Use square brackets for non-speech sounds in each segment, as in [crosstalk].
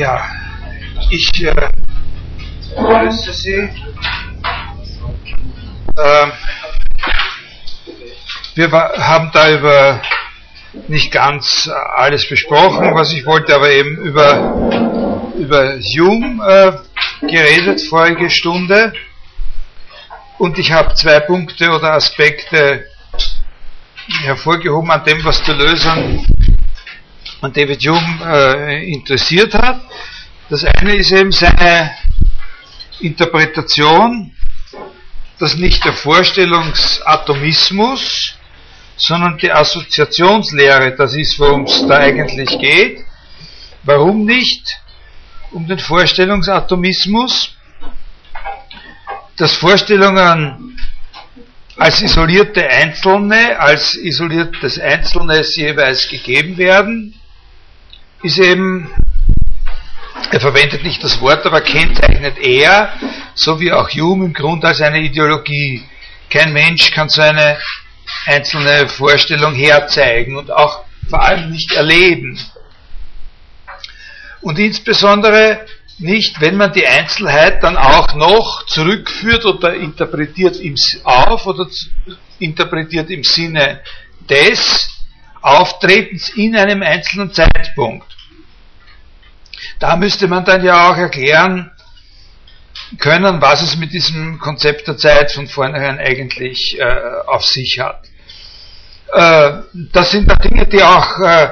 Ja, ich äh, grüße Sie. Ähm, wir haben da über nicht ganz alles besprochen, was ich wollte, aber eben über, über Hume äh, geredet vorige Stunde. Und ich habe zwei Punkte oder Aspekte hervorgehoben an dem, was Deleuze an, an David Hume äh, interessiert hat. Das eine ist eben seine Interpretation, dass nicht der Vorstellungsatomismus, sondern die Assoziationslehre, das ist, worum es da eigentlich geht. Warum nicht? Um den Vorstellungsatomismus, dass Vorstellungen als isolierte Einzelne, als isoliertes Einzelnes jeweils gegeben werden, ist eben, er verwendet nicht das Wort, aber kennzeichnet er, so wie auch Hume im Grunde als eine Ideologie. Kein Mensch kann so eine einzelne Vorstellung herzeigen und auch vor allem nicht erleben. Und insbesondere nicht, wenn man die Einzelheit dann auch noch zurückführt oder interpretiert im, auf oder interpretiert im Sinne des Auftretens in einem einzelnen Zeitpunkt. Da müsste man dann ja auch erklären können, was es mit diesem Konzept der Zeit von vornherein eigentlich äh, auf sich hat. Äh, das sind da Dinge, die auch, äh,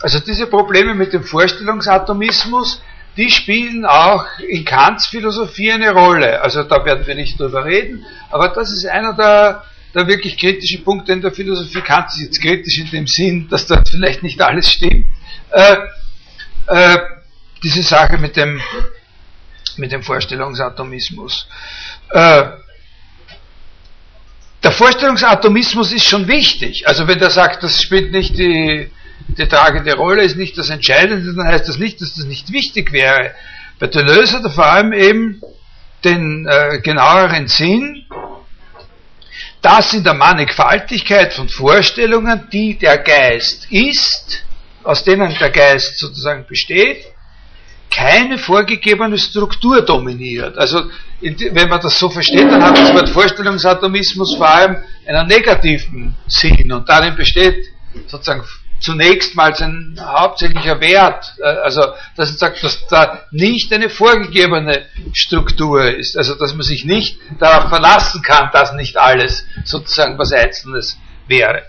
also diese Probleme mit dem Vorstellungsatomismus, die spielen auch in Kants Philosophie eine Rolle. Also da werden wir nicht drüber reden, aber das ist einer der, der wirklich kritischen Punkte in der Philosophie. Kant ist jetzt kritisch in dem Sinn, dass dort vielleicht nicht alles stimmt. Äh, äh, diese Sache mit dem, mit dem Vorstellungsatomismus. Äh, der Vorstellungsatomismus ist schon wichtig. Also wenn er sagt, das spielt nicht die, die tragende Rolle ist nicht das Entscheidende, dann heißt das nicht, dass das nicht wichtig wäre. Bei Deleuze hat er vor allem eben den äh, genaueren Sinn, dass in der Mannigfaltigkeit von Vorstellungen, die der Geist ist, aus denen der Geist sozusagen besteht, keine vorgegebene Struktur dominiert. Also wenn man das so versteht, dann hat das Wort Vorstellungsatomismus vor allem einen negativen Sinn und darin besteht sozusagen zunächst mal sein hauptsächlicher Wert, äh, also dass er sagt, dass da nicht eine vorgegebene Struktur ist, also dass man sich nicht darauf verlassen kann, dass nicht alles sozusagen was Einzelnes wäre.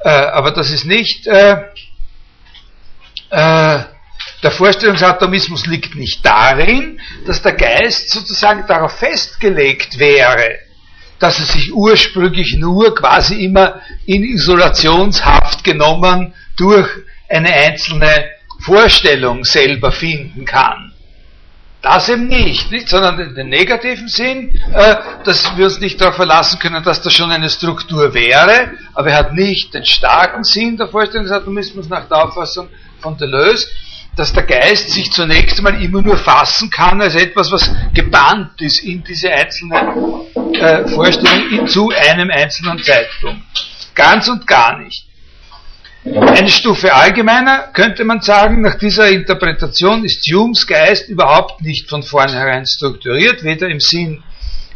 Äh, aber das ist nicht, äh, äh, der Vorstellungsatomismus liegt nicht darin, dass der Geist sozusagen darauf festgelegt wäre, dass er sich ursprünglich nur quasi immer in Isolationshaft genommen durch eine einzelne Vorstellung selber finden kann. Das eben nicht, nicht sondern in den negativen Sinn, äh, dass wir uns nicht darauf verlassen können, dass das schon eine Struktur wäre, aber er hat nicht den starken Sinn der Vorstellungsatomismus nach der Auffassung von Deleuze, dass der Geist sich zunächst einmal immer nur fassen kann als etwas, was gebannt ist in diese einzelne äh, Vorstellung zu einem einzelnen Zeitpunkt. Ganz und gar nicht. Eine Stufe allgemeiner könnte man sagen, nach dieser Interpretation ist Humes Geist überhaupt nicht von vornherein strukturiert, weder im Sinn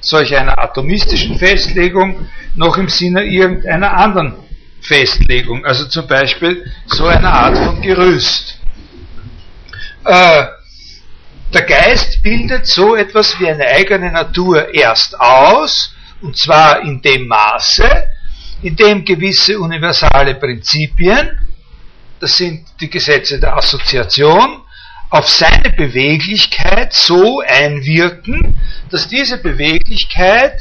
solch einer atomistischen Festlegung noch im Sinne irgendeiner anderen Festlegung, also zum Beispiel so einer Art von Gerüst. Äh, der Geist bildet so etwas wie eine eigene Natur erst aus, und zwar in dem Maße, in dem gewisse universale Prinzipien, das sind die Gesetze der Assoziation, auf seine Beweglichkeit so einwirken, dass diese Beweglichkeit,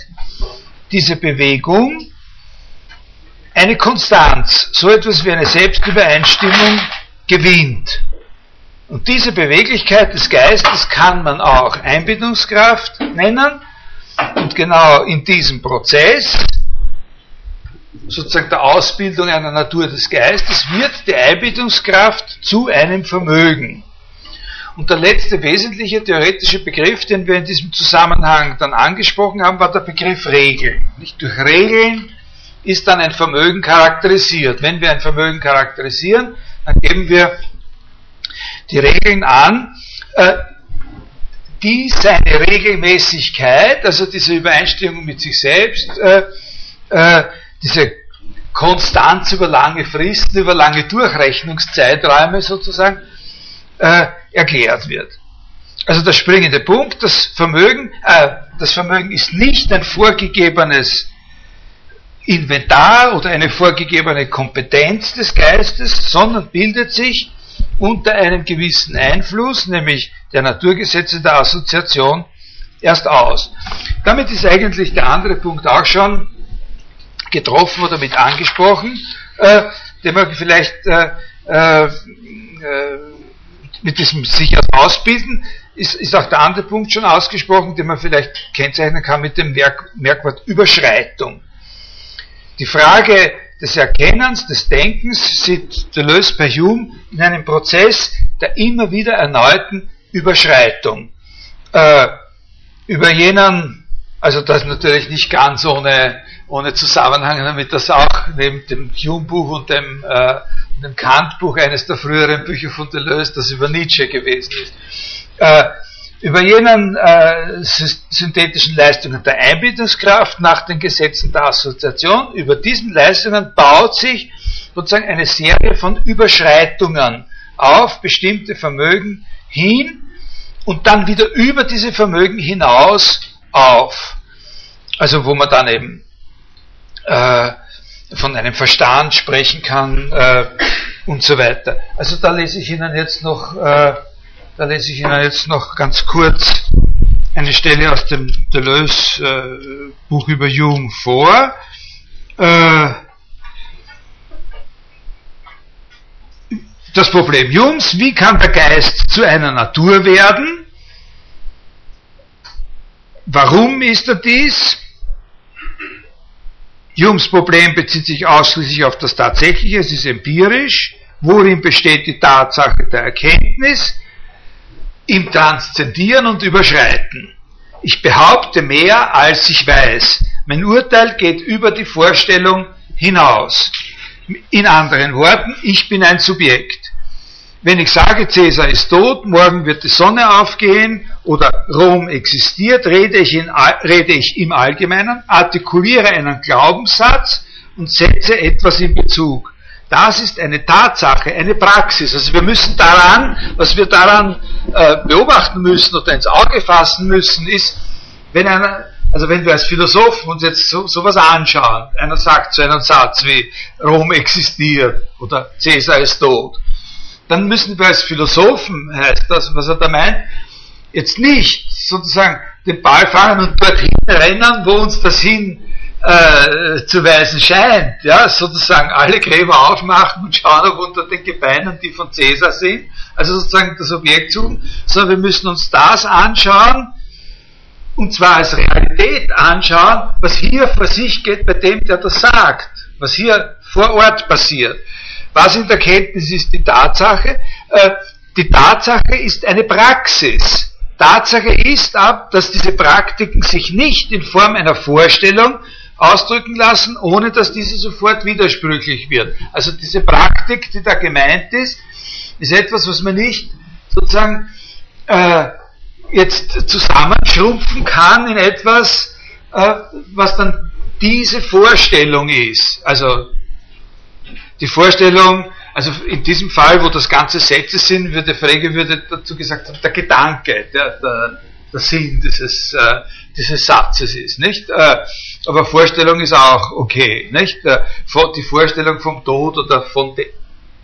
diese Bewegung eine Konstanz, so etwas wie eine Selbstübereinstimmung gewinnt. Und diese Beweglichkeit des Geistes kann man auch Einbindungskraft nennen. Und genau in diesem Prozess, sozusagen der Ausbildung einer Natur des Geistes, wird die Einbindungskraft zu einem Vermögen. Und der letzte wesentliche theoretische Begriff, den wir in diesem Zusammenhang dann angesprochen haben, war der Begriff Regeln. Nicht durch Regeln ist dann ein Vermögen charakterisiert. Wenn wir ein Vermögen charakterisieren, dann geben wir die Regeln an, äh, die seine Regelmäßigkeit, also diese Übereinstimmung mit sich selbst, äh, äh, diese Konstanz über lange Fristen, über lange Durchrechnungszeiträume sozusagen, erklärt wird. Also der springende Punkt, das Vermögen, das Vermögen ist nicht ein vorgegebenes Inventar oder eine vorgegebene Kompetenz des Geistes, sondern bildet sich unter einem gewissen Einfluss, nämlich der Naturgesetze der Assoziation, erst aus. Damit ist eigentlich der andere Punkt auch schon getroffen oder mit angesprochen, äh, den man vielleicht äh, äh, mit diesem sich ausbilden, ist, ist auch der andere Punkt schon ausgesprochen, den man vielleicht kennzeichnen kann mit dem Merk Merkwort Überschreitung. Die Frage des Erkennens, des Denkens sieht Deleuze bei Hume in einem Prozess der immer wieder erneuten Überschreitung. Äh, über jenen, also das natürlich nicht ganz ohne, ohne Zusammenhang, damit das auch neben dem Hume-Buch und dem, äh, dem Kant-Buch eines der früheren Bücher von Deleuze, das über Nietzsche gewesen ist. Äh, über jenen äh, synthetischen Leistungen der Einbildungskraft nach den Gesetzen der Assoziation, über diesen Leistungen baut sich sozusagen eine Serie von Überschreitungen auf bestimmte Vermögen hin und dann wieder über diese Vermögen hinaus auf. Also wo man dann eben äh, von einem Verstand sprechen kann äh, und so weiter. Also da lese ich Ihnen jetzt noch äh, da lese ich Ihnen jetzt noch ganz kurz eine Stelle aus dem Deleuze äh, Buch über Jung vor. Äh, das Problem Jungs, wie kann der Geist zu einer Natur werden? Warum ist er dies? Jums Problem bezieht sich ausschließlich auf das Tatsächliche, es ist empirisch. Worin besteht die Tatsache der Erkenntnis? Im Transzendieren und Überschreiten. Ich behaupte mehr, als ich weiß. Mein Urteil geht über die Vorstellung hinaus. In anderen Worten, ich bin ein Subjekt. Wenn ich sage, Cäsar ist tot, morgen wird die Sonne aufgehen oder Rom existiert, rede ich, in, rede ich im Allgemeinen, artikuliere einen Glaubenssatz und setze etwas in Bezug. Das ist eine Tatsache, eine Praxis. Also wir müssen daran, was wir daran äh, beobachten müssen oder ins Auge fassen müssen, ist, wenn einer, also wenn wir als Philosophen uns jetzt so, sowas anschauen, einer sagt so einen Satz wie Rom existiert oder Caesar ist tot, dann müssen wir als Philosophen, heißt das, was er da meint, jetzt nicht sozusagen den Ball fangen und dorthin rennen, wo uns das hin äh, zu weisen scheint, ja, sozusagen alle Gräber aufmachen und schauen, ob unter den Gebeinen die von Cäsar sind, also sozusagen das Objekt suchen, sondern wir müssen uns das anschauen, und zwar als Realität anschauen, was hier vor sich geht bei dem, der das sagt, was hier vor Ort passiert. Was in der Kenntnis ist die Tatsache? Äh, die Tatsache ist eine Praxis. Tatsache ist ab, dass diese Praktiken sich nicht in Form einer Vorstellung, ausdrücken lassen, ohne dass diese sofort widersprüchlich wird. Also diese Praktik, die da gemeint ist, ist etwas, was man nicht sozusagen äh, jetzt zusammenschrumpfen kann in etwas, äh, was dann diese Vorstellung ist. Also die Vorstellung, also in diesem Fall, wo das ganze Sätze sind, würde Frege würde dazu gesagt der Gedanke, der, der, der Sinn dieses, äh, dieses Satzes ist, nicht? Äh, aber Vorstellung ist auch okay, nicht? Äh, die Vorstellung vom Tod oder von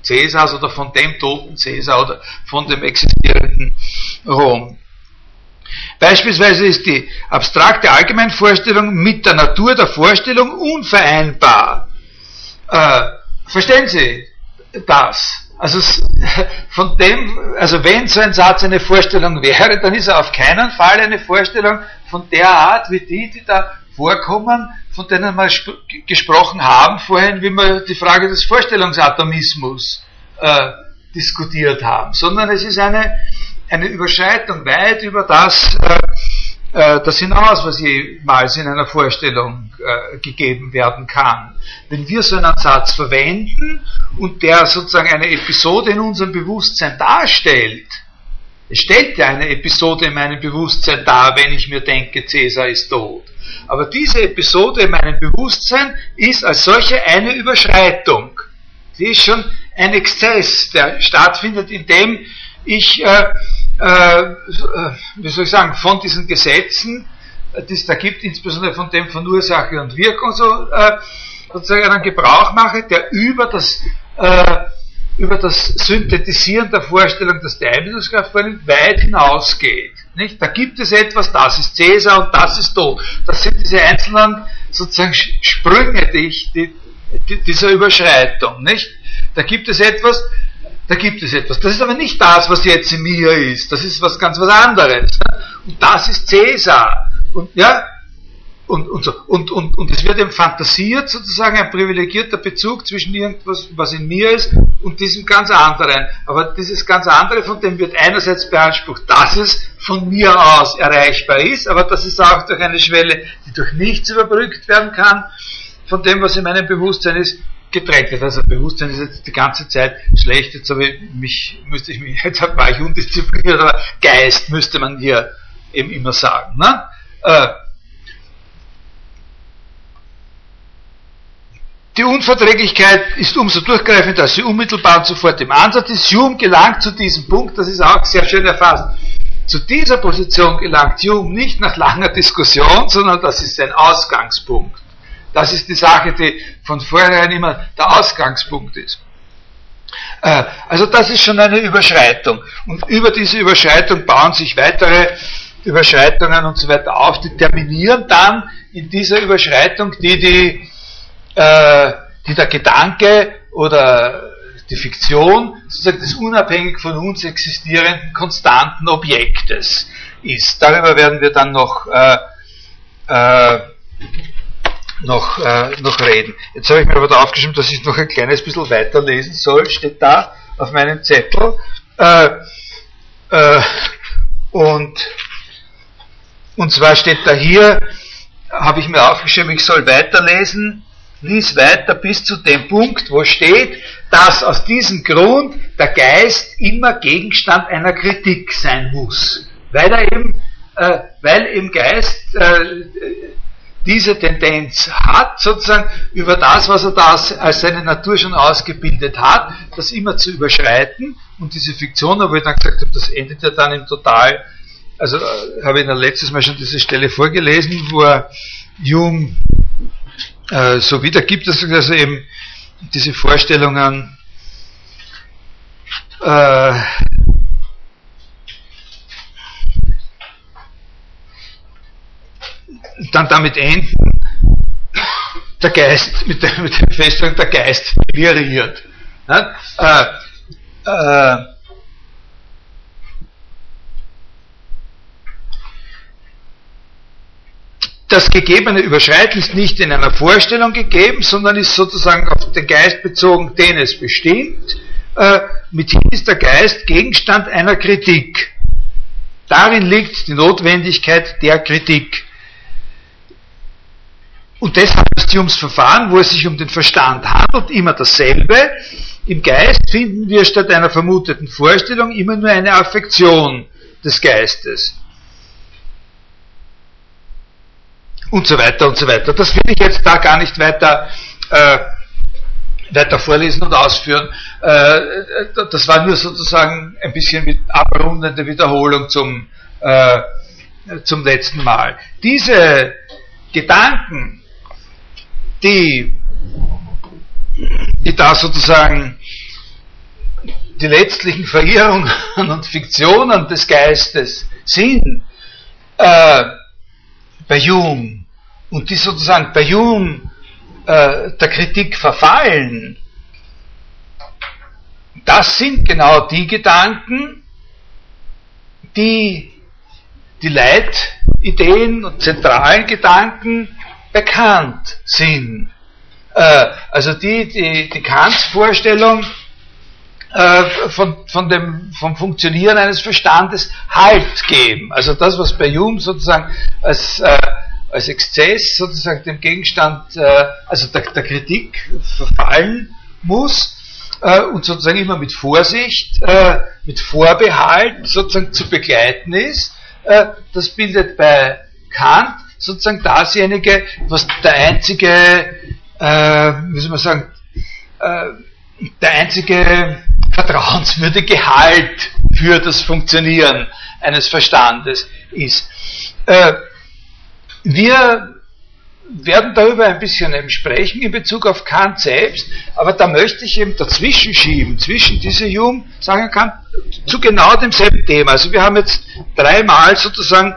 Cäsars oder von dem toten Cäsar oder von dem existierenden Rom. Beispielsweise ist die abstrakte Allgemeinvorstellung mit der Natur der Vorstellung unvereinbar. Äh, verstehen Sie das? Also [laughs] von dem, also wenn so ein Satz eine Vorstellung wäre, dann ist er auf keinen Fall eine Vorstellung von der Art wie die, die da vorkommen, von denen wir gesprochen haben vorhin, wie wir die Frage des Vorstellungsatomismus äh, diskutiert haben, sondern es ist eine, eine Überschreitung weit über das, äh, äh, das hinaus, was jemals in einer Vorstellung äh, gegeben werden kann. Wenn wir so einen Satz verwenden und der sozusagen eine Episode in unserem Bewusstsein darstellt, es stellt ja eine Episode in meinem Bewusstsein dar, wenn ich mir denke, Cäsar ist tot. Aber diese Episode in meinem Bewusstsein ist als solche eine Überschreitung. Sie ist schon ein Exzess, der stattfindet, indem ich, äh, äh, wie soll ich sagen, von diesen Gesetzen, äh, die es da gibt, insbesondere von dem von Ursache und Wirkung, so, äh, sozusagen einen Gebrauch mache, der über das äh, über das Synthetisieren der Vorstellung, dass die Einbildungskraft vornimmt, weit hinausgeht. Nicht? Da gibt es etwas, das ist Cäsar und das ist Tod. Das sind diese einzelnen sozusagen Sprünge die ich, die, die, dieser Überschreitung. Nicht? Da gibt es etwas, da gibt es etwas. Das ist aber nicht das, was jetzt in mir ist. Das ist was ganz was anderes. Und das ist Cäsar. Und ja, und, und, so. und, und, und es wird eben fantasiert, sozusagen ein privilegierter Bezug zwischen irgendwas, was in mir ist, und diesem ganz anderen. Aber dieses ganz andere, von dem wird einerseits beansprucht, dass es von mir aus erreichbar ist, aber dass es auch durch eine Schwelle, die durch nichts überbrückt werden kann, von dem, was in meinem Bewusstsein ist, getrennt wird. Also Bewusstsein ist jetzt die ganze Zeit schlecht, jetzt habe ich mich, müsste ich mich, [laughs] jetzt war ich undiszipliniert, aber Geist müsste man hier eben immer sagen. Ne? Äh, Die Unverträglichkeit ist umso durchgreifender, als sie unmittelbar und sofort im Ansatz ist. Hume gelangt zu diesem Punkt, das ist auch sehr schön erfasst. Zu dieser Position gelangt Hume nicht nach langer Diskussion, sondern das ist sein Ausgangspunkt. Das ist die Sache, die von vornherein immer der Ausgangspunkt ist. Äh, also das ist schon eine Überschreitung. Und über diese Überschreitung bauen sich weitere Überschreitungen und so weiter auf, die terminieren dann in dieser Überschreitung, die die äh, die der Gedanke oder die Fiktion sozusagen des unabhängig von uns existierenden konstanten Objektes ist. Darüber werden wir dann noch, äh, äh, noch, äh, noch reden. Jetzt habe ich mir aber da aufgeschrieben, dass ich noch ein kleines bisschen weiterlesen soll, steht da auf meinem Zettel. Äh, äh, und, und zwar steht da hier, habe ich mir aufgeschrieben, ich soll weiterlesen, lies weiter bis zu dem Punkt, wo steht, dass aus diesem Grund der Geist immer Gegenstand einer Kritik sein muss. Weil er eben, äh, weil im Geist äh, diese Tendenz hat, sozusagen über das, was er da als seine Natur schon ausgebildet hat, das immer zu überschreiten und diese Fiktion, wo ich dann gesagt habe, das endet ja dann im Total, also äh, habe ich dann letztes Mal schon diese Stelle vorgelesen, wo er Jung äh, so wiedergibt, dass also eben diese Vorstellungen äh, dann damit enden, der Geist, mit der, mit der Feststellung, der Geist verliert. Ja? Äh, äh, das Gegebene überschreiten ist nicht in einer Vorstellung gegeben, sondern ist sozusagen auf den Geist bezogen, den es bestimmt. Äh, mithin ist der Geist Gegenstand einer Kritik. Darin liegt die Notwendigkeit der Kritik. Und deshalb ist Humes Verfahren, wo es sich um den Verstand handelt, immer dasselbe. Im Geist finden wir statt einer vermuteten Vorstellung immer nur eine Affektion des Geistes. Und so weiter und so weiter. Das will ich jetzt da gar nicht weiter, äh, weiter vorlesen und ausführen. Äh, das war nur sozusagen ein bisschen mit abrundende Wiederholung zum, äh, zum letzten Mal. Diese Gedanken, die, die da sozusagen die letztlichen Verirrungen [laughs] und Fiktionen des Geistes sind, äh, bei Hume und die sozusagen bei Hume äh, der Kritik verfallen, das sind genau die Gedanken, die die Leitideen und zentralen Gedanken bekannt sind. Äh, also die, die, die Kants Vorstellung äh, von, von dem, vom Funktionieren eines Verstandes Halt geben. Also das, was bei Hume sozusagen als, äh, als Exzess sozusagen dem Gegenstand, äh, also der, der Kritik verfallen muss, äh, und sozusagen immer mit Vorsicht, äh, mit Vorbehalt sozusagen zu begleiten ist. Das bildet bei Kant sozusagen dasjenige, was der einzige, äh, wie soll man sagen, äh, der einzige vertrauenswürdige Halt für das Funktionieren eines Verstandes ist. Äh, wir werden darüber ein bisschen eben sprechen in Bezug auf Kant selbst, aber da möchte ich eben dazwischen schieben, zwischen diese Hume, sagen kann, zu genau demselben Thema. Also wir haben jetzt dreimal sozusagen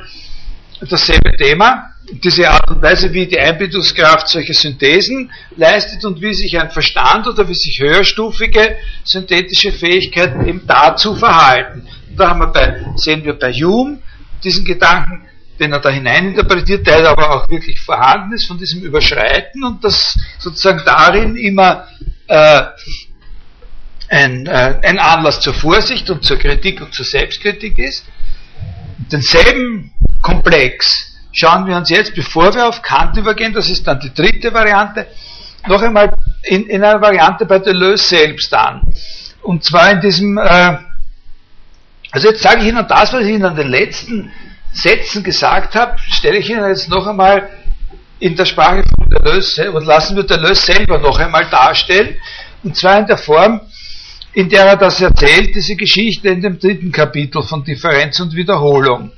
dasselbe Thema, diese Art und Weise, wie die Einbildungskraft solche Synthesen leistet und wie sich ein Verstand oder wie sich höherstufige synthetische Fähigkeiten eben dazu verhalten. Und da haben wir bei, sehen wir bei Hume diesen Gedanken, den er da hineininterpretiert, der aber auch wirklich vorhanden ist von diesem Überschreiten und das sozusagen darin immer äh, ein, äh, ein Anlass zur Vorsicht und zur Kritik und zur Selbstkritik ist. Denselben Komplex schauen wir uns jetzt, bevor wir auf Kant übergehen, das ist dann die dritte Variante, noch einmal in, in einer Variante bei Deleuze selbst an. Und zwar in diesem, äh, also jetzt sage ich Ihnen das, was ich Ihnen an den letzten Sätzen gesagt habe, stelle ich Ihnen jetzt noch einmal in der Sprache von Deleuze und lassen wir Deleuze selber noch einmal darstellen. Und zwar in der Form, in der er das erzählt, diese Geschichte in dem dritten Kapitel von Differenz und Wiederholung.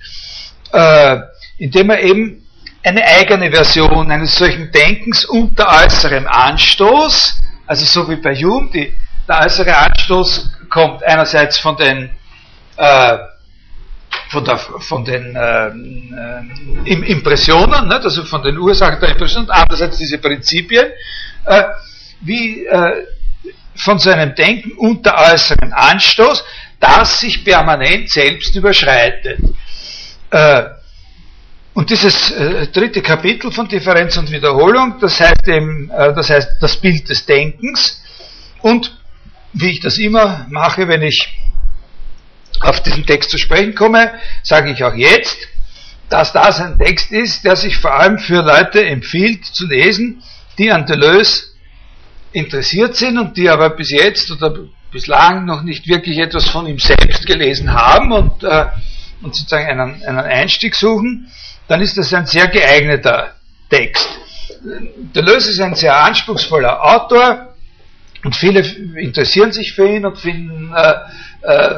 Äh, indem er eben eine eigene Version eines solchen Denkens unter äußerem Anstoß, also so wie bei Hume, die, der äußere Anstoß kommt einerseits von den äh, von, der, von den äh, äh, Impressionen, ne, also von den Ursachen der Impressionen, andererseits diese Prinzipien, äh, wie äh, von seinem Denken unter äußeren Anstoß, das sich permanent selbst überschreitet. Äh, und dieses äh, dritte Kapitel von Differenz und Wiederholung, das heißt eben, äh, das heißt das Bild des Denkens. Und wie ich das immer mache, wenn ich auf diesen Text zu sprechen komme, sage ich auch jetzt, dass das ein Text ist, der sich vor allem für Leute empfiehlt zu lesen, die an Deleuze interessiert sind und die aber bis jetzt oder bislang noch nicht wirklich etwas von ihm selbst gelesen haben und, äh, und sozusagen einen, einen Einstieg suchen, dann ist das ein sehr geeigneter Text. Deleuze ist ein sehr anspruchsvoller Autor und viele interessieren sich für ihn und finden äh, äh,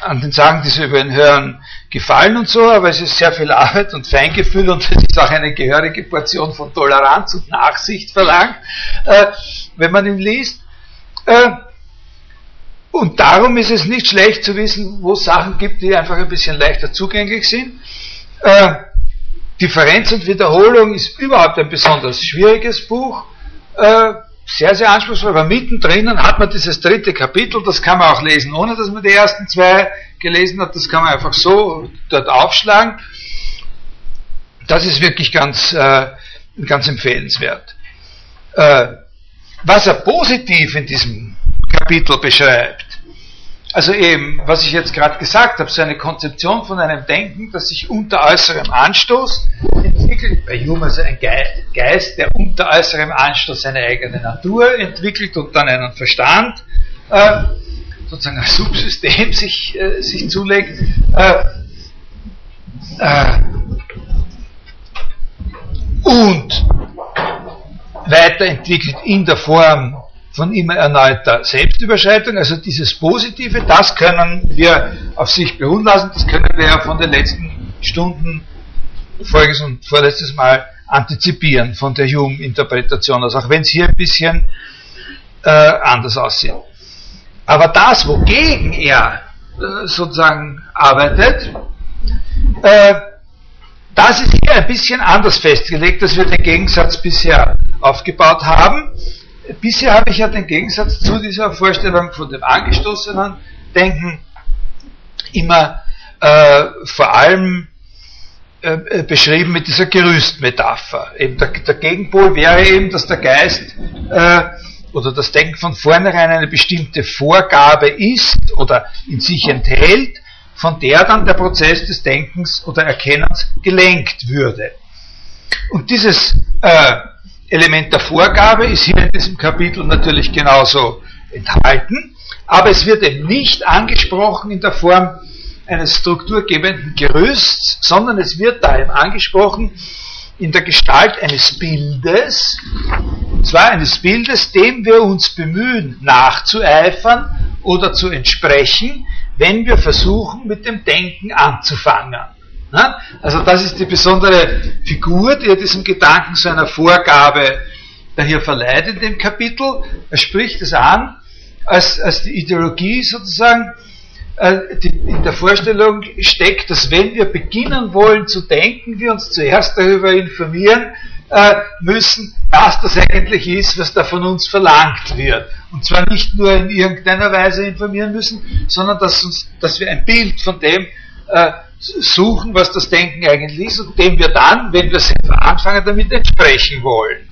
an den Sagen, die sie über ihn hören, gefallen und so, aber es ist sehr viel Arbeit und Feingefühl und es ist auch eine gehörige Portion von Toleranz und Nachsicht verlangt, äh, wenn man ihn liest. Äh, und darum ist es nicht schlecht zu wissen, wo es Sachen gibt, die einfach ein bisschen leichter zugänglich sind. Äh, Differenz und Wiederholung ist überhaupt ein besonders schwieriges Buch. Äh, sehr, sehr anspruchsvoll, aber mittendrin hat man dieses dritte Kapitel, das kann man auch lesen, ohne dass man die ersten zwei gelesen hat, das kann man einfach so dort aufschlagen. Das ist wirklich ganz, äh, ganz empfehlenswert. Äh, was er positiv in diesem Kapitel beschreibt, also eben, was ich jetzt gerade gesagt habe, so eine Konzeption von einem Denken, das sich unter äußerem Anstoß entwickelt. Bei Hume also ein Geist, der unter äußerem Anstoß seine eigene Natur entwickelt und dann einen Verstand, äh, sozusagen ein Subsystem sich, äh, sich zulegt. Äh, äh und weiterentwickelt in der Form von immer erneuter Selbstüberschreitung, also dieses Positive, das können wir auf sich beruhen lassen, das können wir ja von den letzten Stunden, voriges und vorletztes Mal antizipieren von der Hume-Interpretation, also auch wenn es hier ein bisschen äh, anders aussieht. Aber das, wogegen er äh, sozusagen arbeitet, äh, das ist hier ein bisschen anders festgelegt, als wir den Gegensatz bisher aufgebaut haben bisher habe ich ja den Gegensatz zu dieser Vorstellung von dem angestoßenen Denken immer äh, vor allem äh, äh, beschrieben mit dieser Gerüstmetapher. Eben der, der, Gegenpol wäre eben, dass der Geist äh, oder das Denken von vornherein eine bestimmte Vorgabe ist oder in sich enthält, von der dann der Prozess des Denkens oder Erkennens gelenkt würde. Und dieses äh, Element der Vorgabe ist hier in diesem Kapitel natürlich genauso enthalten, aber es wird eben nicht angesprochen in der Form eines strukturgebenden Gerüsts, sondern es wird da eben angesprochen in der Gestalt eines Bildes, und zwar eines Bildes, dem wir uns bemühen nachzueifern oder zu entsprechen, wenn wir versuchen, mit dem Denken anzufangen. Also das ist die besondere Figur, die diesem Gedanken so einer Vorgabe daher verleiht in dem Kapitel. Er spricht es an als, als die Ideologie sozusagen, äh, die in der Vorstellung steckt, dass wenn wir beginnen wollen zu denken, wir uns zuerst darüber informieren äh, müssen, was das eigentlich ist, was da von uns verlangt wird. Und zwar nicht nur in irgendeiner Weise informieren müssen, sondern dass, uns, dass wir ein Bild von dem äh, suchen, was das Denken eigentlich ist und dem wir dann, wenn wir selber anfangen, damit entsprechen wollen.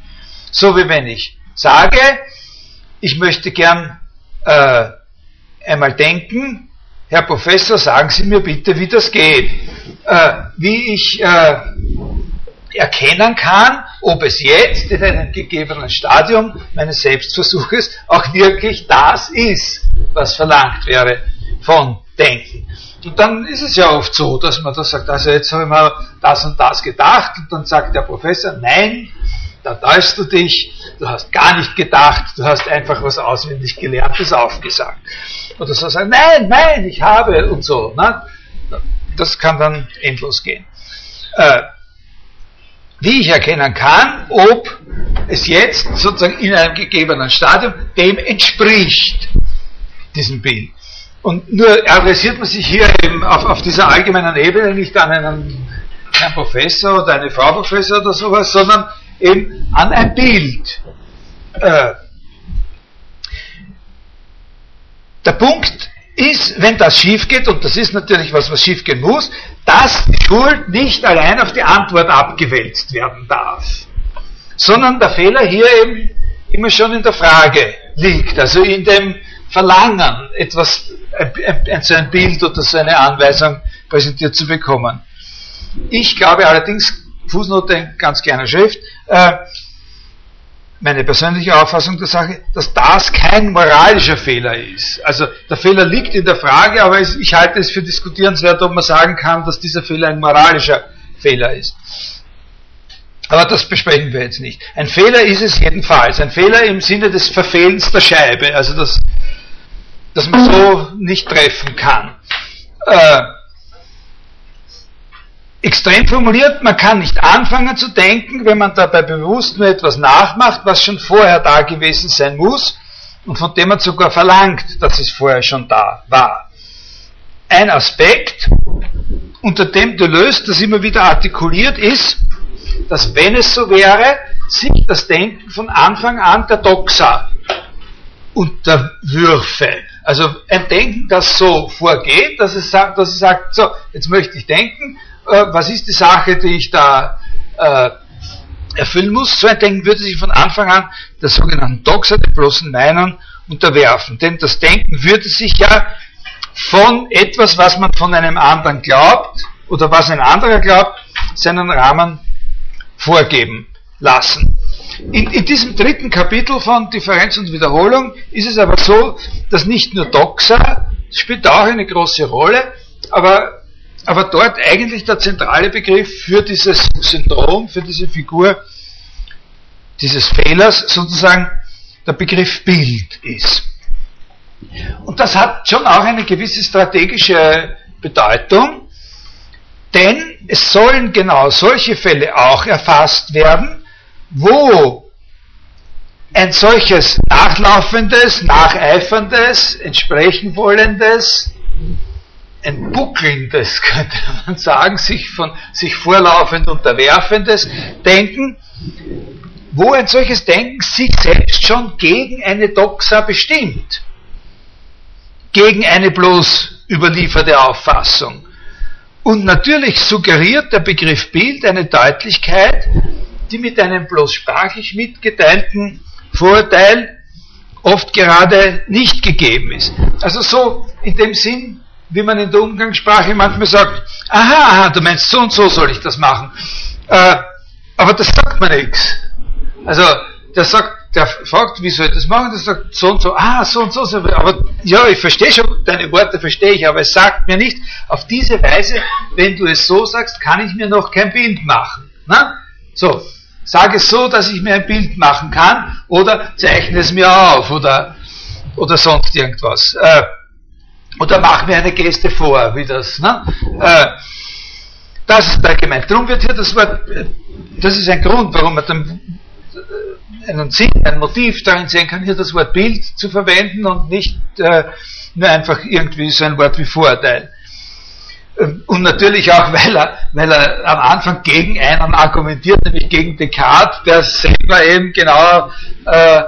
So wie wenn ich sage, ich möchte gern äh, einmal denken, Herr Professor, sagen Sie mir bitte, wie das geht. Äh, wie ich äh, erkennen kann, ob es jetzt in einem gegebenen Stadium meines Selbstversuches auch wirklich das ist, was verlangt wäre von Denken. Und dann ist es ja oft so, dass man da sagt, also jetzt habe ich mal das und das gedacht und dann sagt der Professor, nein, da täuschst du dich, du hast gar nicht gedacht, du hast einfach was auswendig gelerntes aufgesagt. Oder so sagen, nein, nein, ich habe und so. Ne? Das kann dann endlos gehen. Äh, wie ich erkennen kann, ob es jetzt sozusagen in einem gegebenen Stadium dem entspricht, diesem Bild. Und nur adressiert man sich hier eben auf, auf dieser allgemeinen Ebene nicht an einen Herrn Professor oder eine Frau Professor oder sowas, sondern eben an ein Bild. Äh, der Punkt ist, wenn das schief geht, und das ist natürlich was, was schief gehen muss, dass die Schuld nicht allein auf die Antwort abgewälzt werden darf, sondern der Fehler hier eben immer schon in der Frage liegt, also in dem Verlangen, etwas, ein, so ein Bild oder so eine Anweisung präsentiert zu bekommen. Ich glaube allerdings, Fußnote in ganz kleiner Schrift, äh, meine persönliche Auffassung der Sache, dass das kein moralischer Fehler ist. Also der Fehler liegt in der Frage, aber ich halte es für diskutierenswert, ob man sagen kann, dass dieser Fehler ein moralischer Fehler ist. Aber das besprechen wir jetzt nicht. Ein Fehler ist es jedenfalls. Ein Fehler im Sinne des Verfehlens der Scheibe. Also das das man so nicht treffen kann. Äh, extrem formuliert, man kann nicht anfangen zu denken, wenn man dabei bewusst nur etwas nachmacht, was schon vorher da gewesen sein muss und von dem man sogar verlangt, dass es vorher schon da war. Ein Aspekt, unter dem Deleuze das immer wieder artikuliert, ist, dass wenn es so wäre, sich das Denken von Anfang an der Doxa unterwürfe. Also ein Denken, das so vorgeht, dass es sagt, dass es sagt so, jetzt möchte ich denken, äh, was ist die Sache, die ich da äh, erfüllen muss. So ein Denken würde sich von Anfang an der sogenannten Doxa, der bloßen Meinung, unterwerfen. Denn das Denken würde sich ja von etwas, was man von einem anderen glaubt oder was ein anderer glaubt, seinen Rahmen vorgeben lassen. In, in, diesem dritten Kapitel von Differenz und Wiederholung ist es aber so, dass nicht nur Doxa spielt auch eine große Rolle, aber, aber dort eigentlich der zentrale Begriff für dieses Syndrom, für diese Figur dieses Fehlers sozusagen der Begriff Bild ist. Und das hat schon auch eine gewisse strategische Bedeutung, denn es sollen genau solche Fälle auch erfasst werden, wo ein solches nachlaufendes, nacheiferndes, entsprechen wollendes, ein buckelndes, [laughs] könnte man sagen, sich von sich vorlaufend unterwerfendes Denken, wo ein solches Denken sich selbst schon gegen eine Doxa bestimmt, gegen eine bloß überlieferte Auffassung. Und natürlich suggeriert der Begriff Bild eine Deutlichkeit, die mit einem bloß sprachlich mitgeteilten Vorurteil oft gerade nicht gegeben ist. Also so in dem Sinn, wie man in der Umgangssprache manchmal sagt, aha, aha, du meinst so und so soll ich das machen. Äh, aber das sagt man nichts. Also der sagt, der fragt, wie soll ich das machen? Der sagt so und so, ah, so und so. Aber ja, ich verstehe schon, deine Worte verstehe ich, aber es sagt mir nicht, auf diese Weise, wenn du es so sagst, kann ich mir noch kein Bild machen. Na? So, sage es so, dass ich mir ein Bild machen kann, oder zeichne es mir auf, oder, oder sonst irgendwas. Äh, oder mach mir eine Geste vor, wie das. Ne? Äh, das ist da gemeint. Darum wird hier das Wort, äh, das ist ein Grund, warum man dann äh, einen Sinn, ein Motiv darin sehen kann, hier das Wort Bild zu verwenden und nicht äh, nur einfach irgendwie so ein Wort wie Vorteil. Ähm, und natürlich auch, [laughs] weil er, weil er am Anfang gegen einen argumentiert, nämlich gegen Descartes, der selber eben genau äh,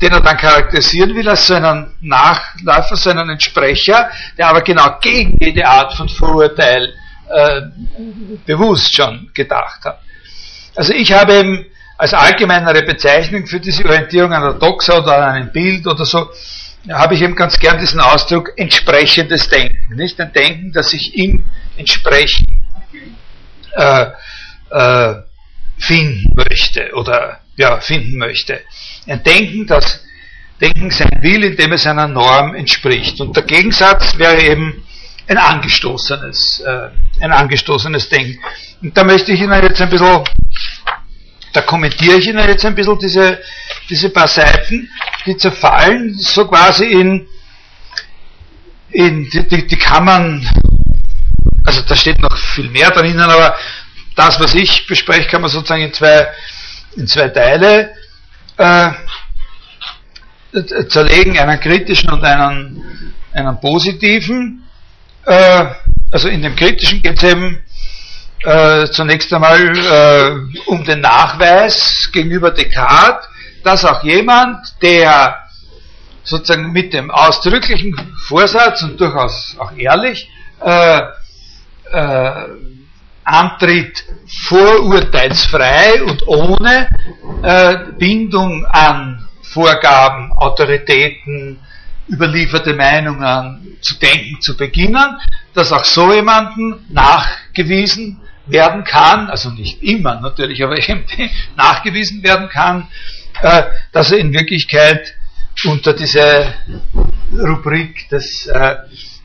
den er dann charakterisieren will als seinen Nachläufer, seinen Entsprecher, der aber genau gegen jede Art von Vorurteil äh, bewusst schon gedacht hat. Also ich habe eben als allgemeinere Bezeichnung für diese Orientierung an der Doxa oder an einem Bild oder so, habe ich eben ganz gern diesen Ausdruck entsprechendes Denken. Nicht ein Denken, das sich ihm entsprechend äh, äh, finden möchte oder ja, finden möchte. Ein Denken, das Denken sein will, indem es einer Norm entspricht. Und der Gegensatz wäre eben ein angestoßenes, äh, ein angestoßenes Denken. Und da möchte ich Ihnen jetzt ein bisschen, da kommentiere ich Ihnen jetzt ein bisschen diese, diese paar Seiten, die zerfallen so quasi in, in die, die, die kann man, also da steht noch viel mehr drinnen, aber das, was ich bespreche, kann man sozusagen in zwei, in zwei Teile äh, zerlegen, einen kritischen und einen, einen positiven. Äh, also in dem kritischen geht es eben äh, zunächst einmal äh, um den Nachweis gegenüber Descartes, dass auch jemand, der sozusagen mit dem ausdrücklichen Vorsatz und durchaus auch ehrlich äh, äh, antritt, vorurteilsfrei und ohne äh, Bindung an Vorgaben, Autoritäten, überlieferte Meinungen zu denken zu beginnen, dass auch so jemanden nachgewiesen werden kann, also nicht immer natürlich, aber [laughs] eben nachgewiesen werden kann, äh, dass er in Wirklichkeit unter diese Rubrik des äh,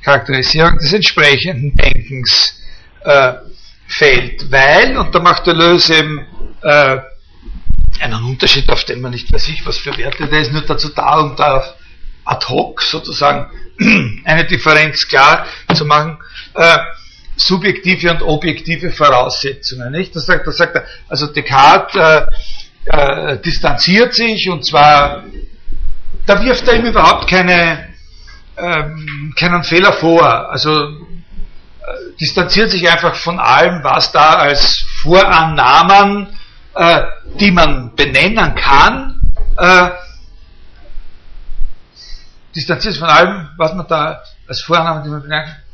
Charakterisierung des entsprechenden Denkens äh, fällt, weil, und da macht der Löse eben äh, einen Unterschied, auf den man nicht weiß ich, was für Werte, der ist nur dazu da, um da ad hoc sozusagen [clears throat] eine Differenz klar zu machen, äh, subjektive und objektive Voraussetzungen. Nicht? Das sagt, das sagt er, also Descartes äh, äh, distanziert sich und zwar, da wirft er ihm überhaupt keine, ähm, keinen Fehler vor. Also äh, distanziert sich einfach von allem, was da als Vorannahmen äh, die man benennen kann, äh, distanziert sich von allem, was man da als Vorname,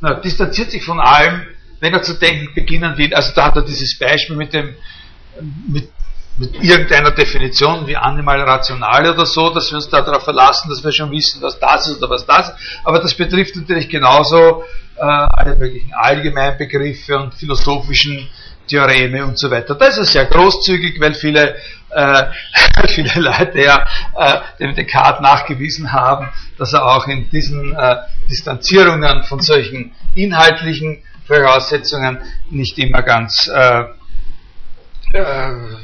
na, distanziert sich von allem, wenn er zu denken beginnen will. Also da hat er dieses Beispiel mit dem, mit, mit irgendeiner Definition wie Animal rational oder so, dass wir uns darauf verlassen, dass wir schon wissen, was das ist oder was das. Aber das betrifft natürlich genauso äh, alle möglichen Allgemeinbegriffe und philosophischen Theoreme und so weiter. Da ist er sehr großzügig, weil viele, äh, [laughs] viele Leute ja äh, dem Descartes nachgewiesen haben, dass er auch in diesen äh, Distanzierungen von solchen inhaltlichen Voraussetzungen nicht immer ganz äh, äh,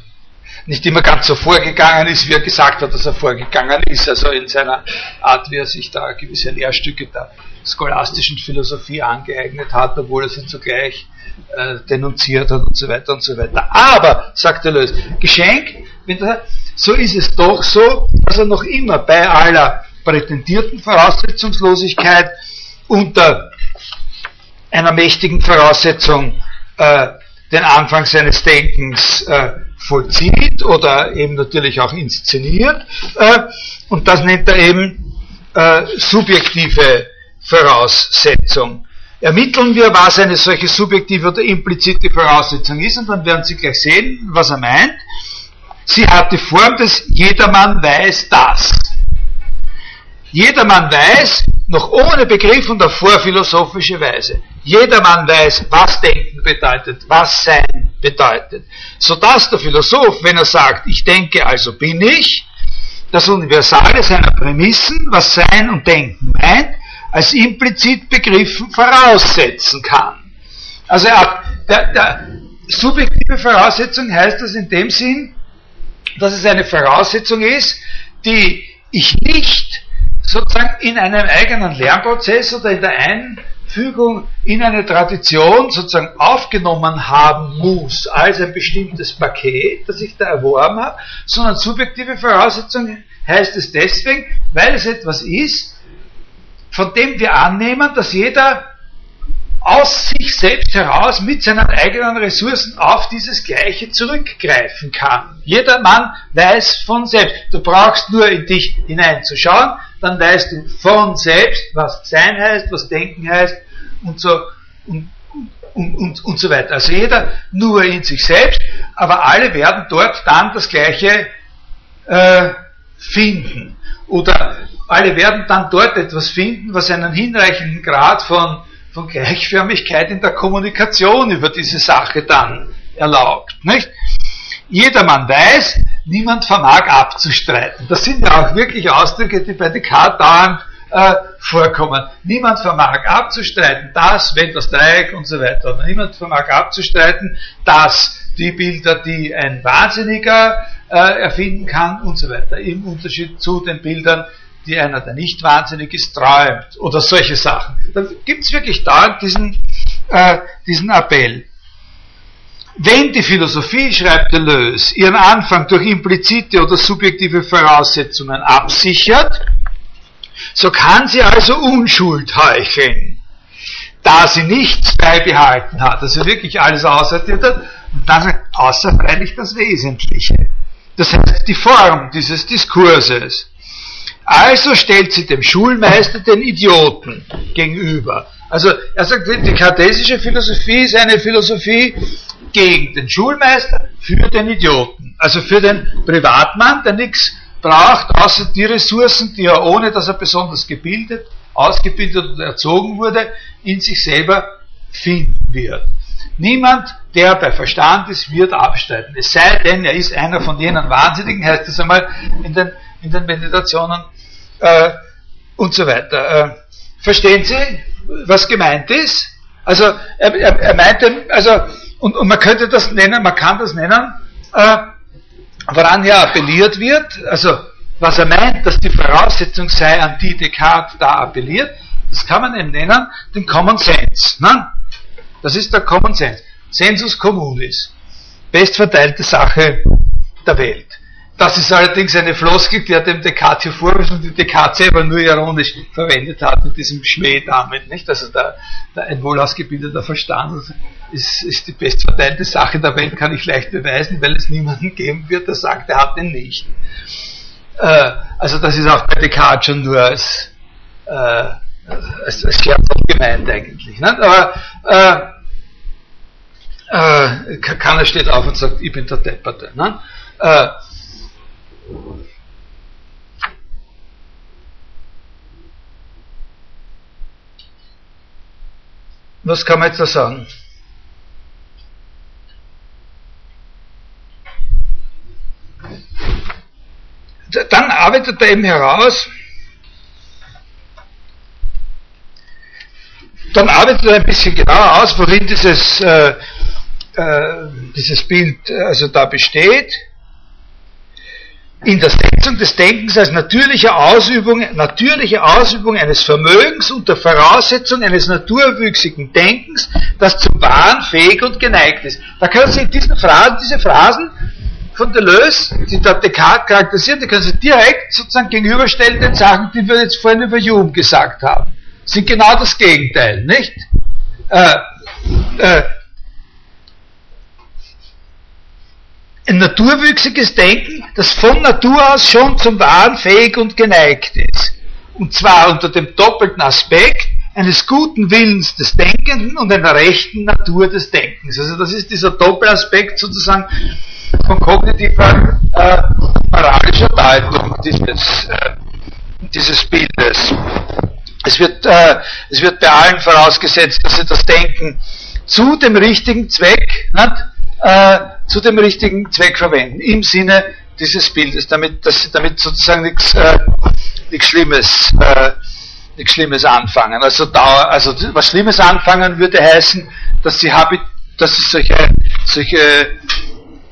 nicht immer ganz so vorgegangen ist, wie er gesagt hat, dass er vorgegangen ist, also in seiner Art, wie er sich da gewisse Lehrstücke der scholastischen Philosophie angeeignet hat, obwohl er sie zugleich äh, denunziert hat und so weiter und so weiter. Aber, sagt der Lös, Geschenk, so ist es doch so, dass er noch immer bei aller prätendierten Voraussetzungslosigkeit unter einer mächtigen Voraussetzung äh, den Anfang seines Denkens äh, vollzieht oder eben natürlich auch inszeniert. Äh, und das nennt er eben äh, subjektive Voraussetzung. Ermitteln wir, was eine solche subjektive oder implizite Voraussetzung ist, und dann werden Sie gleich sehen, was er meint. Sie hat die Form des Jedermann weiß das. Jedermann weiß, noch ohne Begriff und auf vorphilosophische Weise. Jedermann weiß, was Denken bedeutet, was Sein bedeutet. Sodass der Philosoph, wenn er sagt, ich denke, also bin ich, das Universale seiner Prämissen, was Sein und Denken meint, als implizit begriffen voraussetzen kann. Also er, der, der subjektive Voraussetzung heißt das in dem Sinn, dass es eine Voraussetzung ist, die ich nicht sozusagen in einem eigenen Lernprozess oder in der Einfügung in eine Tradition sozusagen aufgenommen haben muss als ein bestimmtes Paket, das ich da erworben habe, sondern subjektive Voraussetzung heißt es deswegen, weil es etwas ist, von dem wir annehmen, dass jeder aus sich selbst heraus mit seinen eigenen Ressourcen auf dieses Gleiche zurückgreifen kann. Jeder Mann weiß von selbst. Du brauchst nur in dich hineinzuschauen, dann weißt du von selbst, was Sein heißt, was Denken heißt und so und, und, und, und so weiter. Also jeder nur in sich selbst, aber alle werden dort dann das Gleiche äh, finden. Oder alle werden dann dort etwas finden, was einen hinreichenden Grad von, von Gleichförmigkeit in der Kommunikation über diese Sache dann erlaubt. Nicht? Jedermann weiß, niemand vermag abzustreiten. Das sind ja auch wirklich Ausdrücke, die bei Descartes dauernd äh, vorkommen. Niemand vermag abzustreiten, dass, wenn das Dreieck und so weiter. Niemand vermag abzustreiten, dass die Bilder, die ein Wahnsinniger äh, erfinden kann und so weiter. Im Unterschied zu den Bildern, die einer, der nicht wahnsinnig ist, träumt oder solche Sachen. Da gibt es wirklich dauernd diesen, äh, diesen Appell. Wenn die Philosophie, schreibt Deleuze, ihren Anfang durch implizite oder subjektive Voraussetzungen absichert, so kann sie also Unschuld heucheln, da sie nichts beibehalten hat, also wirklich alles aussortiert hat, dann außer freilich das Wesentliche. Das heißt, die Form dieses Diskurses. Also stellt sie dem Schulmeister den Idioten gegenüber. Also er sagt, die kartesische Philosophie ist eine Philosophie gegen den Schulmeister, für den Idioten. Also für den Privatmann, der nichts braucht, außer die Ressourcen, die er ohne, dass er besonders gebildet, ausgebildet oder erzogen wurde, in sich selber finden wird. Niemand, der bei Verstand ist, wird abstreiten. Es sei denn, er ist einer von jenen Wahnsinnigen, heißt es einmal in den, in den Meditationen äh, und so weiter. Äh, verstehen Sie, was gemeint ist? Also er, er, er meinte, also und, und, man könnte das nennen, man kann das nennen, äh, woran hier appelliert wird, also was er meint, dass die Voraussetzung sei, an die Descartes da appelliert, das kann man eben nennen, den Common Sense. Ne? Das ist der Common Sense. Sensus communis. Bestverteilte Sache der Welt. Das ist allerdings eine Floskel, die er dem Descartes hier vorwirft und die Descartes selber nur ironisch verwendet hat mit diesem Schmäh damit, nicht? Also der, der, ein wohlausgebildeter Verstand ist, ist die bestverteilte Sache der Welt, kann ich leicht beweisen, weil es niemanden geben wird, der sagt, er hat den nicht. Äh, also das ist auch bei Descartes schon nur als, äh, als, als Scherz gemeint eigentlich. Nicht? Aber äh, äh, keiner steht auf und sagt, ich bin der Depperte. Ne? Äh, was kann man jetzt da sagen? Dann arbeitet er eben heraus, dann arbeitet er ein bisschen genauer aus, worin dieses, äh, äh, dieses Bild also da besteht in der Setzung des Denkens als natürliche Ausübung, natürliche Ausübung eines Vermögens unter Voraussetzung eines naturwüchsigen Denkens, das zum Wahren fähig und geneigt ist. Da können Sie diesen Phrasen, diese Phrasen von Deleuze, die da Descartes charakterisiert, die können Sie direkt sozusagen gegenüberstellen den Sachen, die wir jetzt vorhin über Hume gesagt haben. Sind genau das Gegenteil, nicht? Äh, äh, ein naturwüchsiges Denken, das von Natur aus schon zum Wahren fähig und geneigt ist. Und zwar unter dem doppelten Aspekt eines guten Willens des Denkenden und einer rechten Natur des Denkens. Also das ist dieser Doppelaspekt sozusagen von kognitiver äh, moralischer Deutung dieses, äh, dieses Bildes. Es wird, äh, es wird bei allen vorausgesetzt, dass sie das Denken zu dem richtigen Zweck, nicht, äh, zu dem richtigen Zweck verwenden, im Sinne dieses Bildes, damit, dass damit sozusagen nichts, äh, Schlimmes, äh, Schlimmes anfangen. Also, da, also was Schlimmes anfangen würde heißen, dass sie, habit, dass sie solche, solche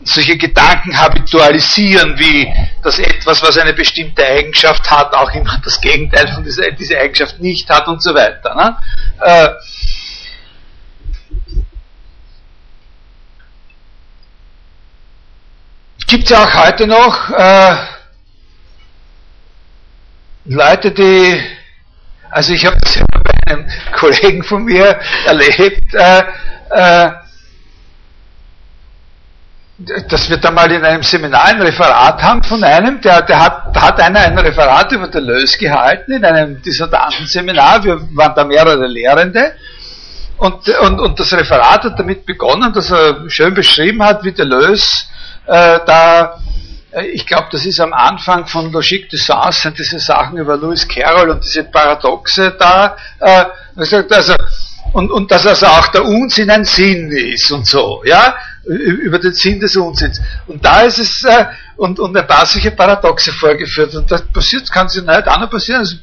solche Gedanken habitualisieren, wie dass etwas, was eine bestimmte Eigenschaft hat, auch immer das Gegenteil von dieser, dieser Eigenschaft nicht hat und so weiter. Ne? Äh, Gibt es ja auch heute noch äh, Leute, die, also ich habe das ja bei einem Kollegen von mir erlebt, äh, äh, dass wir da mal in einem Seminar ein Referat haben von einem, der, der hat, da hat einer ein Referat über Deleuze gehalten in einem Dissertantenseminar, wir waren da mehrere Lehrende, und, und, und das Referat hat damit begonnen, dass er schön beschrieben hat, wie Deleuze äh, da, äh, ich glaube, das ist am Anfang von Logique du Sens, sind diese Sachen über Lewis Carroll und diese Paradoxe da, äh, also, und, und dass also auch der Unsinn ein Sinn ist und so, ja, über den Sinn des Unsinns. Und da ist es, äh, und, und ein paar solche Paradoxe vorgeführt. Und das passiert, kann sich nicht noch passieren. Also,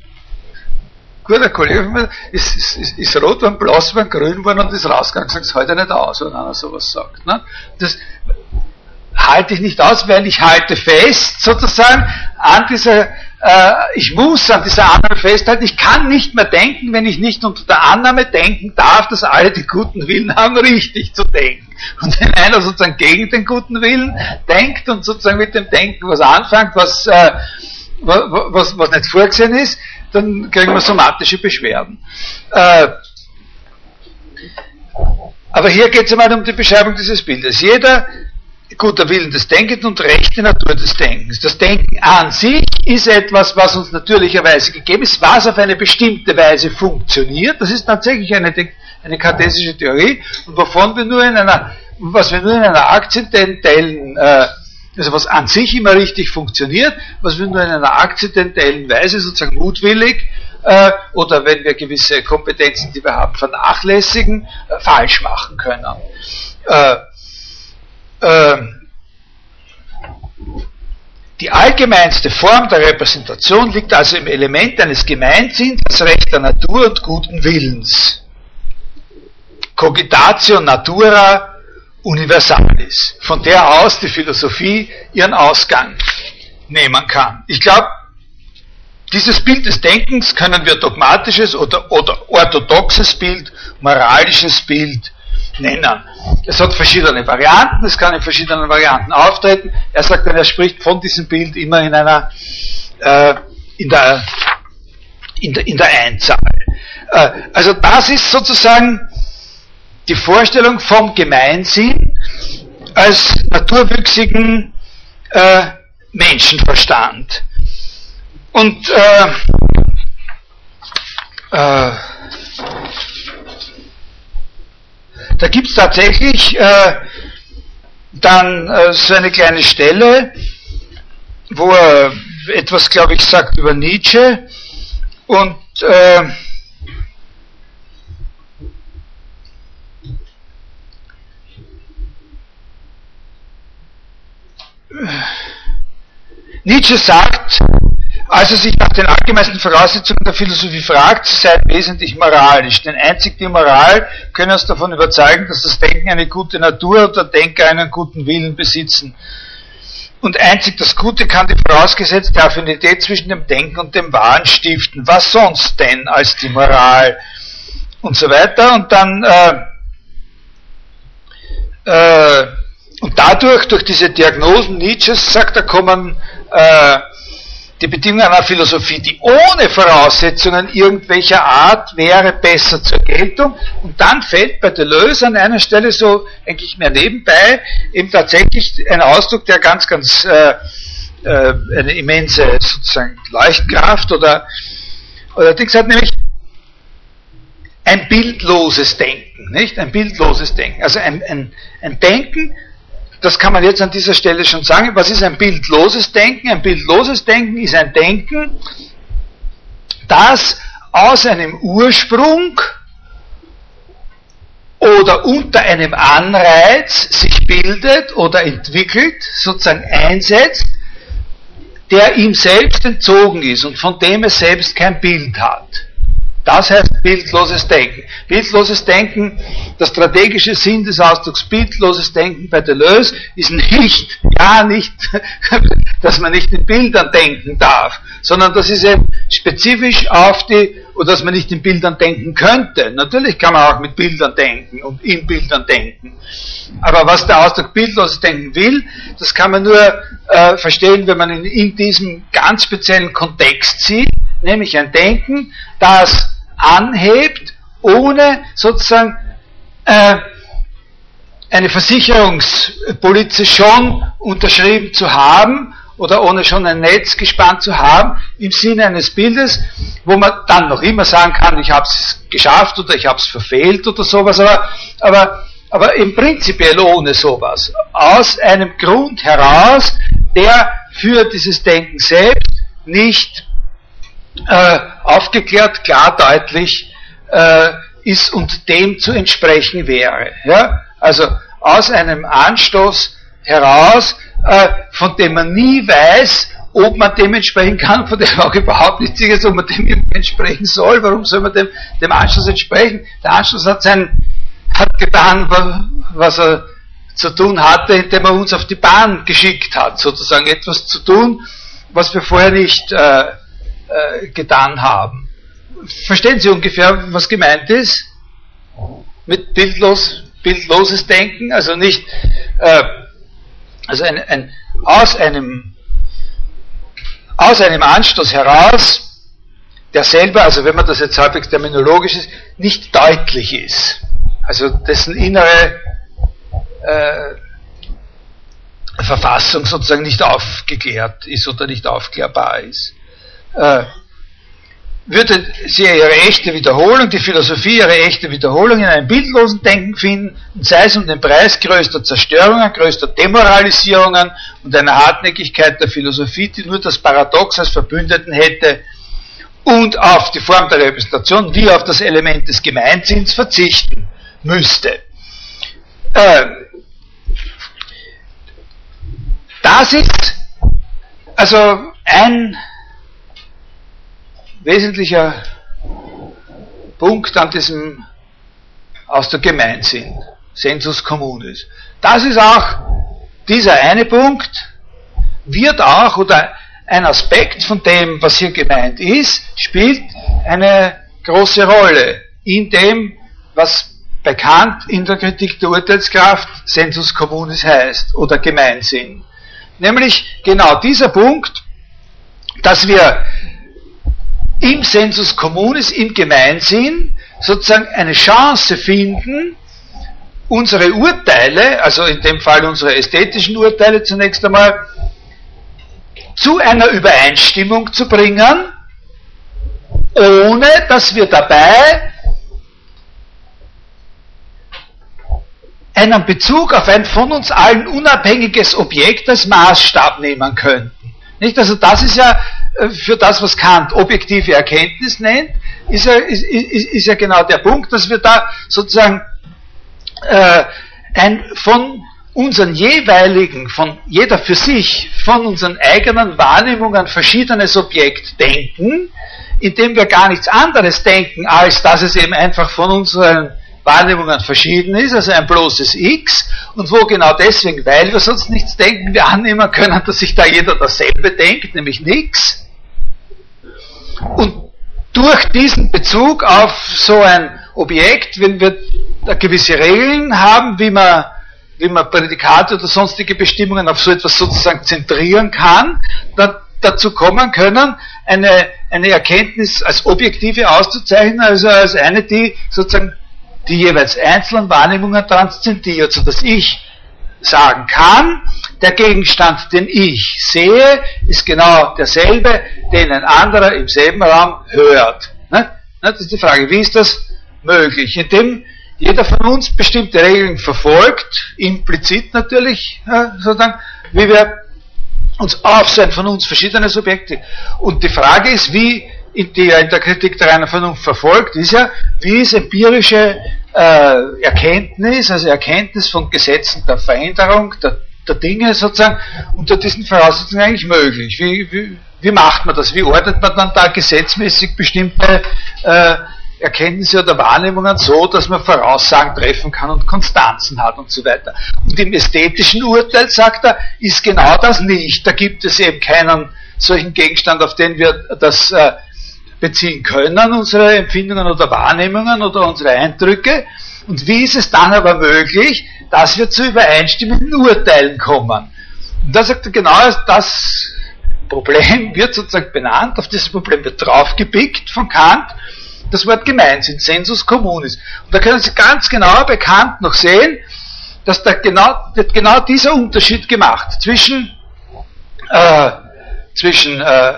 guter Kollege von mir ist, ist, ist, ist rot geworden, blau geworden, grün geworden und ist rausgegangen sagt es heute nicht aus, wenn einer sowas sagt. Ne? Das halte ich nicht aus, weil ich halte fest, sozusagen, an dieser äh, ich muss an dieser Annahme festhalten, ich kann nicht mehr denken, wenn ich nicht unter der Annahme denken darf, dass alle die guten Willen haben, richtig zu denken. Und wenn einer sozusagen gegen den guten Willen denkt und sozusagen mit dem Denken was anfängt, was, äh, was, was nicht vorgesehen ist, dann kriegen wir somatische Beschwerden. Äh, aber hier geht es einmal um die Beschreibung dieses Bildes. Jeder guter Willen des Denkens und rechte Natur des Denkens. Das Denken an sich ist etwas, was uns natürlicherweise gegeben ist, was auf eine bestimmte Weise funktioniert. Das ist tatsächlich eine, eine kartesische Theorie und wovon wir nur in einer, was wir nur in einer akzidentellen, äh, also was an sich immer richtig funktioniert, was wir nur in einer akzidentellen Weise sozusagen mutwillig äh, oder wenn wir gewisse Kompetenzen, die wir haben, vernachlässigen, äh, falsch machen können. Äh, ähm, die allgemeinste Form der Repräsentation liegt also im Element eines Gemeinsinns, rechter Natur und guten Willens. Cogitatio natura universalis, von der aus die Philosophie ihren Ausgang nehmen kann. Ich glaube, dieses Bild des Denkens können wir dogmatisches oder, oder orthodoxes Bild, moralisches Bild nennen. Es hat verschiedene Varianten, es kann in verschiedenen Varianten auftreten. Er sagt dann, er spricht von diesem Bild immer in einer, äh, in, der, in, der, in der Einzahl. Äh, also das ist sozusagen die Vorstellung vom Gemeinsinn als naturwüchsigen äh, Menschenverstand. Und äh, äh, Da gibt es tatsächlich äh, dann äh, so eine kleine Stelle, wo er etwas, glaube ich, sagt über Nietzsche und äh, Nietzsche sagt, als er sich nach den allgemeinsten Voraussetzungen der Philosophie fragt, sei wesentlich moralisch. Denn einzig die Moral könne uns davon überzeugen, dass das Denken eine gute Natur und der Denker einen guten Willen besitzen. Und einzig das Gute kann die vorausgesetzte Affinität zwischen dem Denken und dem Wahren stiften. Was sonst denn als die Moral? Und so weiter. Und dann, äh, äh, und dadurch, durch diese Diagnosen Nietzsches, sagt er, kommen äh, die Bedingung einer Philosophie, die ohne Voraussetzungen irgendwelcher Art wäre, besser zur Geltung. Und dann fällt bei Deleuze an einer Stelle so eigentlich mehr nebenbei eben tatsächlich ein Ausdruck, der ganz, ganz äh, äh, eine immense sozusagen Leuchtkraft oder, oder Dings hat, nämlich ein bildloses Denken, nicht? Ein bildloses Denken. Also ein, ein, ein Denken, das kann man jetzt an dieser Stelle schon sagen. Was ist ein bildloses Denken? Ein bildloses Denken ist ein Denken, das aus einem Ursprung oder unter einem Anreiz sich bildet oder entwickelt, sozusagen einsetzt, der ihm selbst entzogen ist und von dem er selbst kein Bild hat. Das heißt bildloses Denken. Bildloses Denken, der strategische Sinn des Ausdrucks bildloses Denken bei Deleuze ist nicht, ja nicht, [laughs] dass man nicht in Bildern denken darf, sondern das ist eben spezifisch auf die, oder dass man nicht in Bildern denken könnte. Natürlich kann man auch mit Bildern denken und in Bildern denken. Aber was der Ausdruck bildloses Denken will, das kann man nur äh, verstehen, wenn man ihn in diesem ganz speziellen Kontext sieht, nämlich ein Denken, das anhebt, ohne sozusagen äh, eine Versicherungspolize schon unterschrieben zu haben oder ohne schon ein Netz gespannt zu haben, im Sinne eines Bildes, wo man dann noch immer sagen kann, ich habe es geschafft oder ich habe es verfehlt oder sowas, aber, aber, aber im prinzipiell ohne sowas. Aus einem Grund heraus, der für dieses Denken selbst nicht äh, aufgeklärt, klar, deutlich äh, ist und dem zu entsprechen wäre. Ja? Also aus einem Anstoß heraus, äh, von dem man nie weiß, ob man dem entsprechen kann, von dem man auch überhaupt nicht sicher ist, ob man dem entsprechen soll. Warum soll man dem, dem Anstoß entsprechen? Der Anstoß hat, sein, hat getan, was er zu tun hatte, indem er uns auf die Bahn geschickt hat, sozusagen etwas zu tun, was wir vorher nicht äh, äh, getan haben. Verstehen Sie ungefähr, was gemeint ist? Mit bildlos, bildloses Denken, also nicht, äh, also ein, ein, aus einem, aus einem Anstoß heraus, der selber, also wenn man das jetzt halbwegs terminologisch ist, nicht deutlich ist. Also dessen innere äh, Verfassung sozusagen nicht aufgeklärt ist oder nicht aufklärbar ist äh, würde sie ihre echte Wiederholung, die Philosophie ihre echte Wiederholung in einem bildlosen Denken finden, sei es um den Preis größter Zerstörungen, größter Demoralisierungen und einer Hartnäckigkeit der Philosophie, die nur das Paradox als Verbündeten hätte, und auf die Form der Repräsentation wie auf das Element des Gemeinsinns verzichten müsste. Äh, das ist also ein wesentlicher Punkt an diesem aus der Gemeinsinn, Sensus communis. Das ist auch, dieser eine Punkt wird auch, oder ein Aspekt von dem, was hier gemeint ist, spielt eine große Rolle in dem, was bekannt in der Kritik der Urteilskraft Sensus communis heißt oder Gemeinsinn. Nämlich genau dieser Punkt, dass wir im Sensus Communis, im Gemeinsinn, sozusagen eine Chance finden, unsere Urteile, also in dem Fall unsere ästhetischen Urteile zunächst einmal, zu einer Übereinstimmung zu bringen, ohne dass wir dabei einen Bezug auf ein von uns allen unabhängiges Objekt als Maßstab nehmen könnten. Nicht? Also das ist ja für das, was Kant objektive Erkenntnis nennt, ist ja, ist, ist, ist ja genau der Punkt, dass wir da sozusagen äh, ein von unseren jeweiligen, von jeder für sich, von unseren eigenen Wahrnehmungen verschiedenes Objekt denken, indem wir gar nichts anderes denken, als dass es eben einfach von unseren Wahrnehmungen verschieden ist, also ein bloßes X, und wo genau deswegen, weil wir sonst nichts denken, wir annehmen können, dass sich da jeder dasselbe denkt, nämlich nichts. Und durch diesen Bezug auf so ein Objekt, wenn wir da gewisse Regeln haben, wie man, wie man Prädikate oder sonstige Bestimmungen auf so etwas sozusagen zentrieren kann, dann dazu kommen können, eine, eine Erkenntnis als objektive auszuzeichnen, also als eine, die sozusagen die jeweils einzelnen Wahrnehmungen transzendiert, sodass ich sagen kann, der Gegenstand, den ich sehe, ist genau derselbe, den ein anderer im selben Raum hört. Ne? Das ist die Frage, wie ist das möglich? Indem jeder von uns bestimmte Regeln verfolgt, implizit natürlich, sozusagen, wie wir uns auf sein von uns verschiedene Subjekte. Und die Frage ist, wie die in der Kritik der reinen Vernunft verfolgt, ist ja, wie ist empirische äh, Erkenntnis, also Erkenntnis von Gesetzen der Veränderung, der, der Dinge sozusagen, unter diesen Voraussetzungen eigentlich möglich? Wie, wie, wie macht man das? Wie ordnet man dann da gesetzmäßig bestimmte äh, Erkenntnisse oder Wahrnehmungen so, dass man Voraussagen treffen kann und Konstanzen hat und so weiter. Und im ästhetischen Urteil, sagt er, ist genau das nicht. Da gibt es eben keinen solchen Gegenstand, auf den wir das äh, beziehen können, unsere Empfindungen oder Wahrnehmungen oder unsere Eindrücke. Und wie ist es dann aber möglich, dass wir zu übereinstimmenden Urteilen kommen? Und da sagt er genau, das Problem wird sozusagen benannt, auf dieses Problem wird draufgepickt von Kant das Wort Gemeinsinn, Sensus communis. Und da können Sie ganz genau bekannt noch sehen, dass da genau, wird genau dieser Unterschied gemacht zwischen, äh, zwischen äh,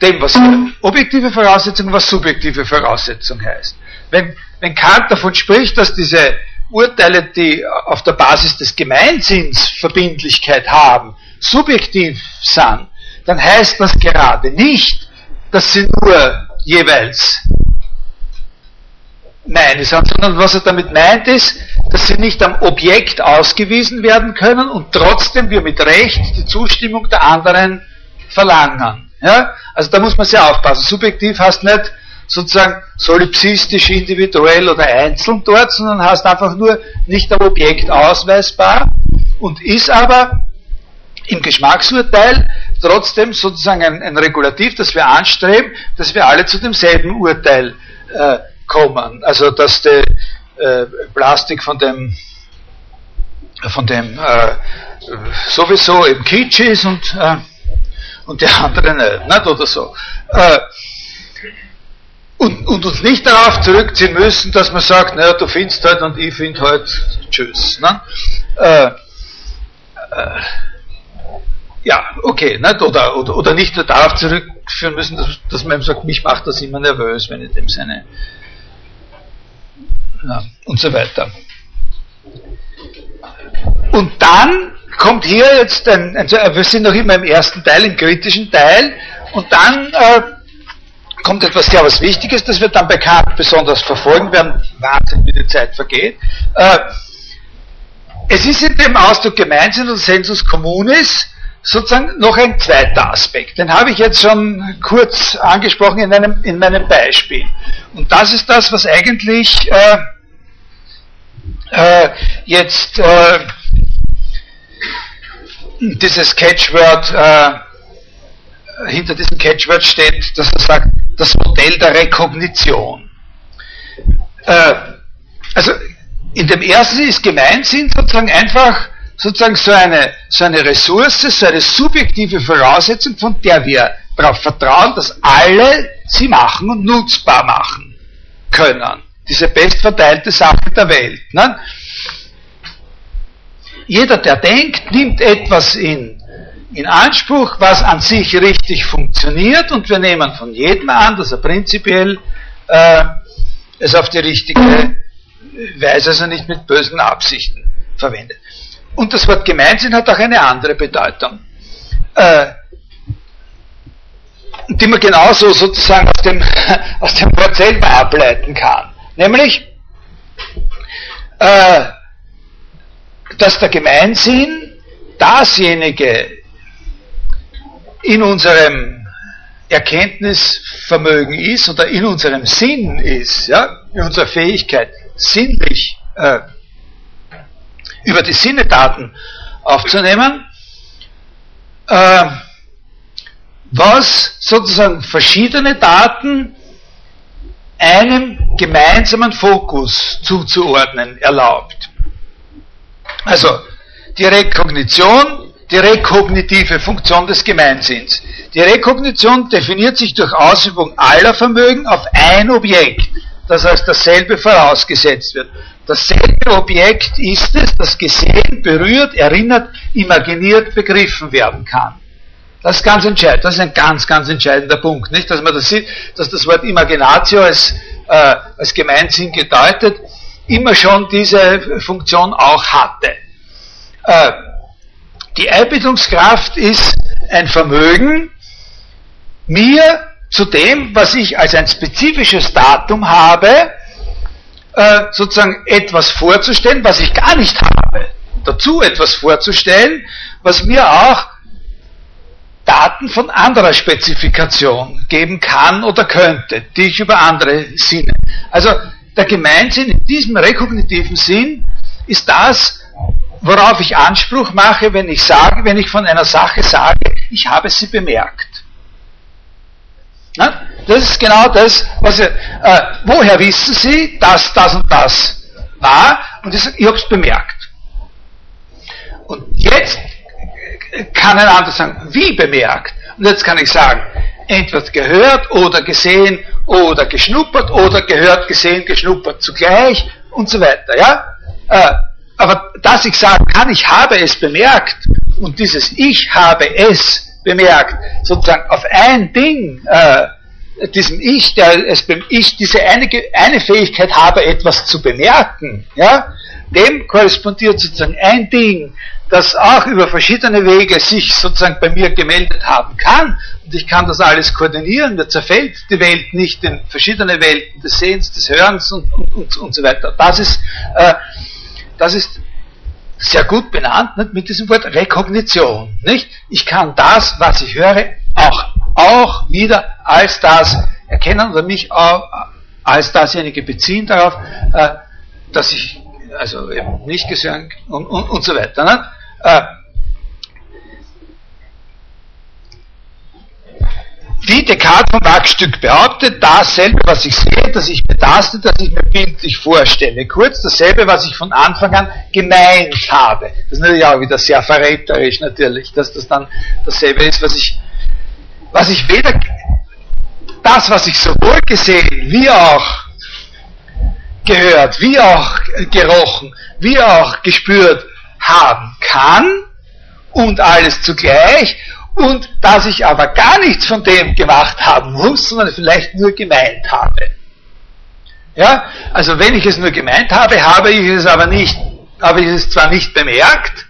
dem, was objektive Voraussetzung was subjektive Voraussetzung heißt. Wenn, wenn Kant davon spricht, dass diese Urteile, die auf der Basis des Gemeinsinns Verbindlichkeit haben, subjektiv sind, dann heißt das gerade nicht, dass sie nur jeweils meine sind, sondern was er damit meint ist, dass sie nicht am Objekt ausgewiesen werden können und trotzdem wir mit Recht die Zustimmung der anderen verlangen. Ja? Also da muss man sehr aufpassen. Subjektiv heißt nicht sozusagen solipsistisch, individuell oder einzeln dort, sondern heißt einfach nur nicht am Objekt ausweisbar und ist aber im Geschmacksurteil trotzdem sozusagen ein, ein Regulativ, das wir anstreben, dass wir alle zu demselben Urteil äh, kommen. Also dass die äh, Plastik von dem von dem äh, sowieso eben Kitsch ist und, äh, und die andere nicht, nicht oder so. Äh, und, und uns nicht darauf zurückziehen müssen, dass man sagt, naja, du findest halt und ich finde halt tschüss. Ne? Äh, äh, ja, okay, nicht? Oder, oder, oder nicht darauf zurückführen müssen, dass, dass man ihm sagt, mich macht das immer nervös, wenn ich dem seine ja, und so weiter. Und dann kommt hier jetzt ein, also wir sind noch immer im ersten Teil, im kritischen Teil, und dann äh, kommt etwas sehr was Wichtiges, das wir dann bekannt besonders verfolgen werden, Wahnsinn, wie die Zeit vergeht. Äh, es ist in dem Ausdruck Gemeinsinn und Sensus Communis sozusagen noch ein zweiter Aspekt. Den habe ich jetzt schon kurz angesprochen in, einem, in meinem Beispiel. Und das ist das, was eigentlich äh, äh, jetzt äh, dieses Catchword, äh, hinter diesem Catchword steht, dass er sagt, das Modell der Rekognition. Äh, also in dem ersten ist Gemeinsinn sozusagen einfach sozusagen so eine, so eine Ressource, so eine subjektive Voraussetzung, von der wir darauf vertrauen, dass alle sie machen und nutzbar machen können diese bestverteilte Sache der Welt. Ne? Jeder, der denkt, nimmt etwas in, in Anspruch, was an sich richtig funktioniert und wir nehmen von jedem an, dass er prinzipiell äh, es auf die richtige Weise, also nicht mit bösen Absichten verwendet. Und das Wort Gemeinsinn hat auch eine andere Bedeutung, äh, die man genauso sozusagen aus dem, [laughs] aus dem Wort selber ableiten kann. Nämlich, äh, dass der Gemeinsinn dasjenige in unserem Erkenntnisvermögen ist oder in unserem Sinn ist, ja, in unserer Fähigkeit, sinnlich äh, über die Sinnedaten aufzunehmen, äh, was sozusagen verschiedene Daten einem gemeinsamen Fokus zuzuordnen erlaubt. Also die Rekognition, die rekognitive Funktion des Gemeinsinns. Die Rekognition definiert sich durch Ausübung aller Vermögen auf ein Objekt, das als dasselbe vorausgesetzt wird. Dasselbe Objekt ist es, das gesehen, berührt, erinnert, imaginiert, begriffen werden kann. Das ist ganz entscheidend. Das ist ein ganz, ganz entscheidender Punkt. Nicht, dass man das sieht, dass das Wort Imaginatio als, äh, als Gemeinsinn gedeutet immer schon diese Funktion auch hatte. Äh, die Einbildungskraft ist ein Vermögen, mir zu dem, was ich als ein spezifisches Datum habe, äh, sozusagen etwas vorzustellen, was ich gar nicht habe. Dazu etwas vorzustellen, was mir auch Daten von anderer Spezifikation geben kann oder könnte, die ich über andere Sinne. Also der Gemeinsinn in diesem rekognitiven Sinn ist das, worauf ich Anspruch mache, wenn ich sage, wenn ich von einer Sache sage, ich habe sie bemerkt. Na, das ist genau das, was äh, woher wissen Sie, dass das und das war? Und ich ich habe es bemerkt. Und jetzt kann ein anderer sagen, wie bemerkt? Und jetzt kann ich sagen, entweder gehört oder gesehen oder geschnuppert oder gehört, gesehen, geschnuppert zugleich und so weiter. Ja? Äh, aber dass ich sagen kann, ich habe es bemerkt und dieses Ich habe es bemerkt, sozusagen auf ein Ding, äh, diesem Ich, der es beim Ich diese eine, eine Fähigkeit habe, etwas zu bemerken, ja, dem korrespondiert sozusagen ein Ding, das auch über verschiedene Wege sich sozusagen bei mir gemeldet haben kann. Und ich kann das alles koordinieren. Mir zerfällt die Welt nicht in verschiedene Welten des Sehens, des Hörens und, und, und, und so weiter. Das ist, äh, das ist sehr gut benannt nicht? mit diesem Wort Rekognition. Nicht? Ich kann das, was ich höre, auch, auch wieder als das erkennen oder mich auch als dasjenige beziehen darauf, äh, dass ich also eben nicht gesehen und, und, und so weiter. Ne? Äh, wie Descartes vom Wachstück behauptet, dasselbe, was ich sehe, dass ich betaste, dass ich mir bildlich vorstelle. Kurz dasselbe, was ich von Anfang an gemeint habe. Das ist natürlich auch wieder sehr verräterisch natürlich, dass das dann dasselbe ist, was ich, was ich weder, das, was ich sowohl gesehen, wie auch gehört, wie auch gerochen, wie auch gespürt haben kann und alles zugleich und dass ich aber gar nichts von dem gemacht haben muss, sondern vielleicht nur gemeint habe. Ja, also wenn ich es nur gemeint habe, habe ich es aber nicht, habe ich es zwar nicht bemerkt,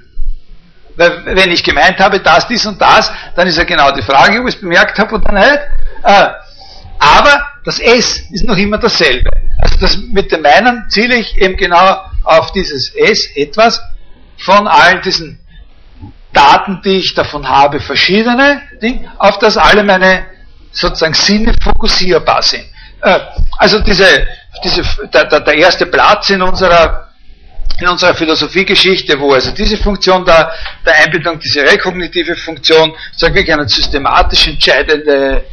weil wenn ich gemeint habe, das, dies und das, dann ist ja genau die Frage, ob ich es bemerkt habe oder nicht. Äh, aber das S ist noch immer dasselbe. Also das, mit dem meinen ziele ich eben genau auf dieses S, etwas von allen diesen Daten, die ich davon habe, verschiedene Dinge, auf das alle meine sozusagen Sinne fokussierbar sind. Äh, also diese, diese, der, der erste Platz in unserer, in unserer Philosophiegeschichte, wo also diese Funktion der, der Einbildung, diese rekognitive Funktion, sagen wir eine systematisch entscheidende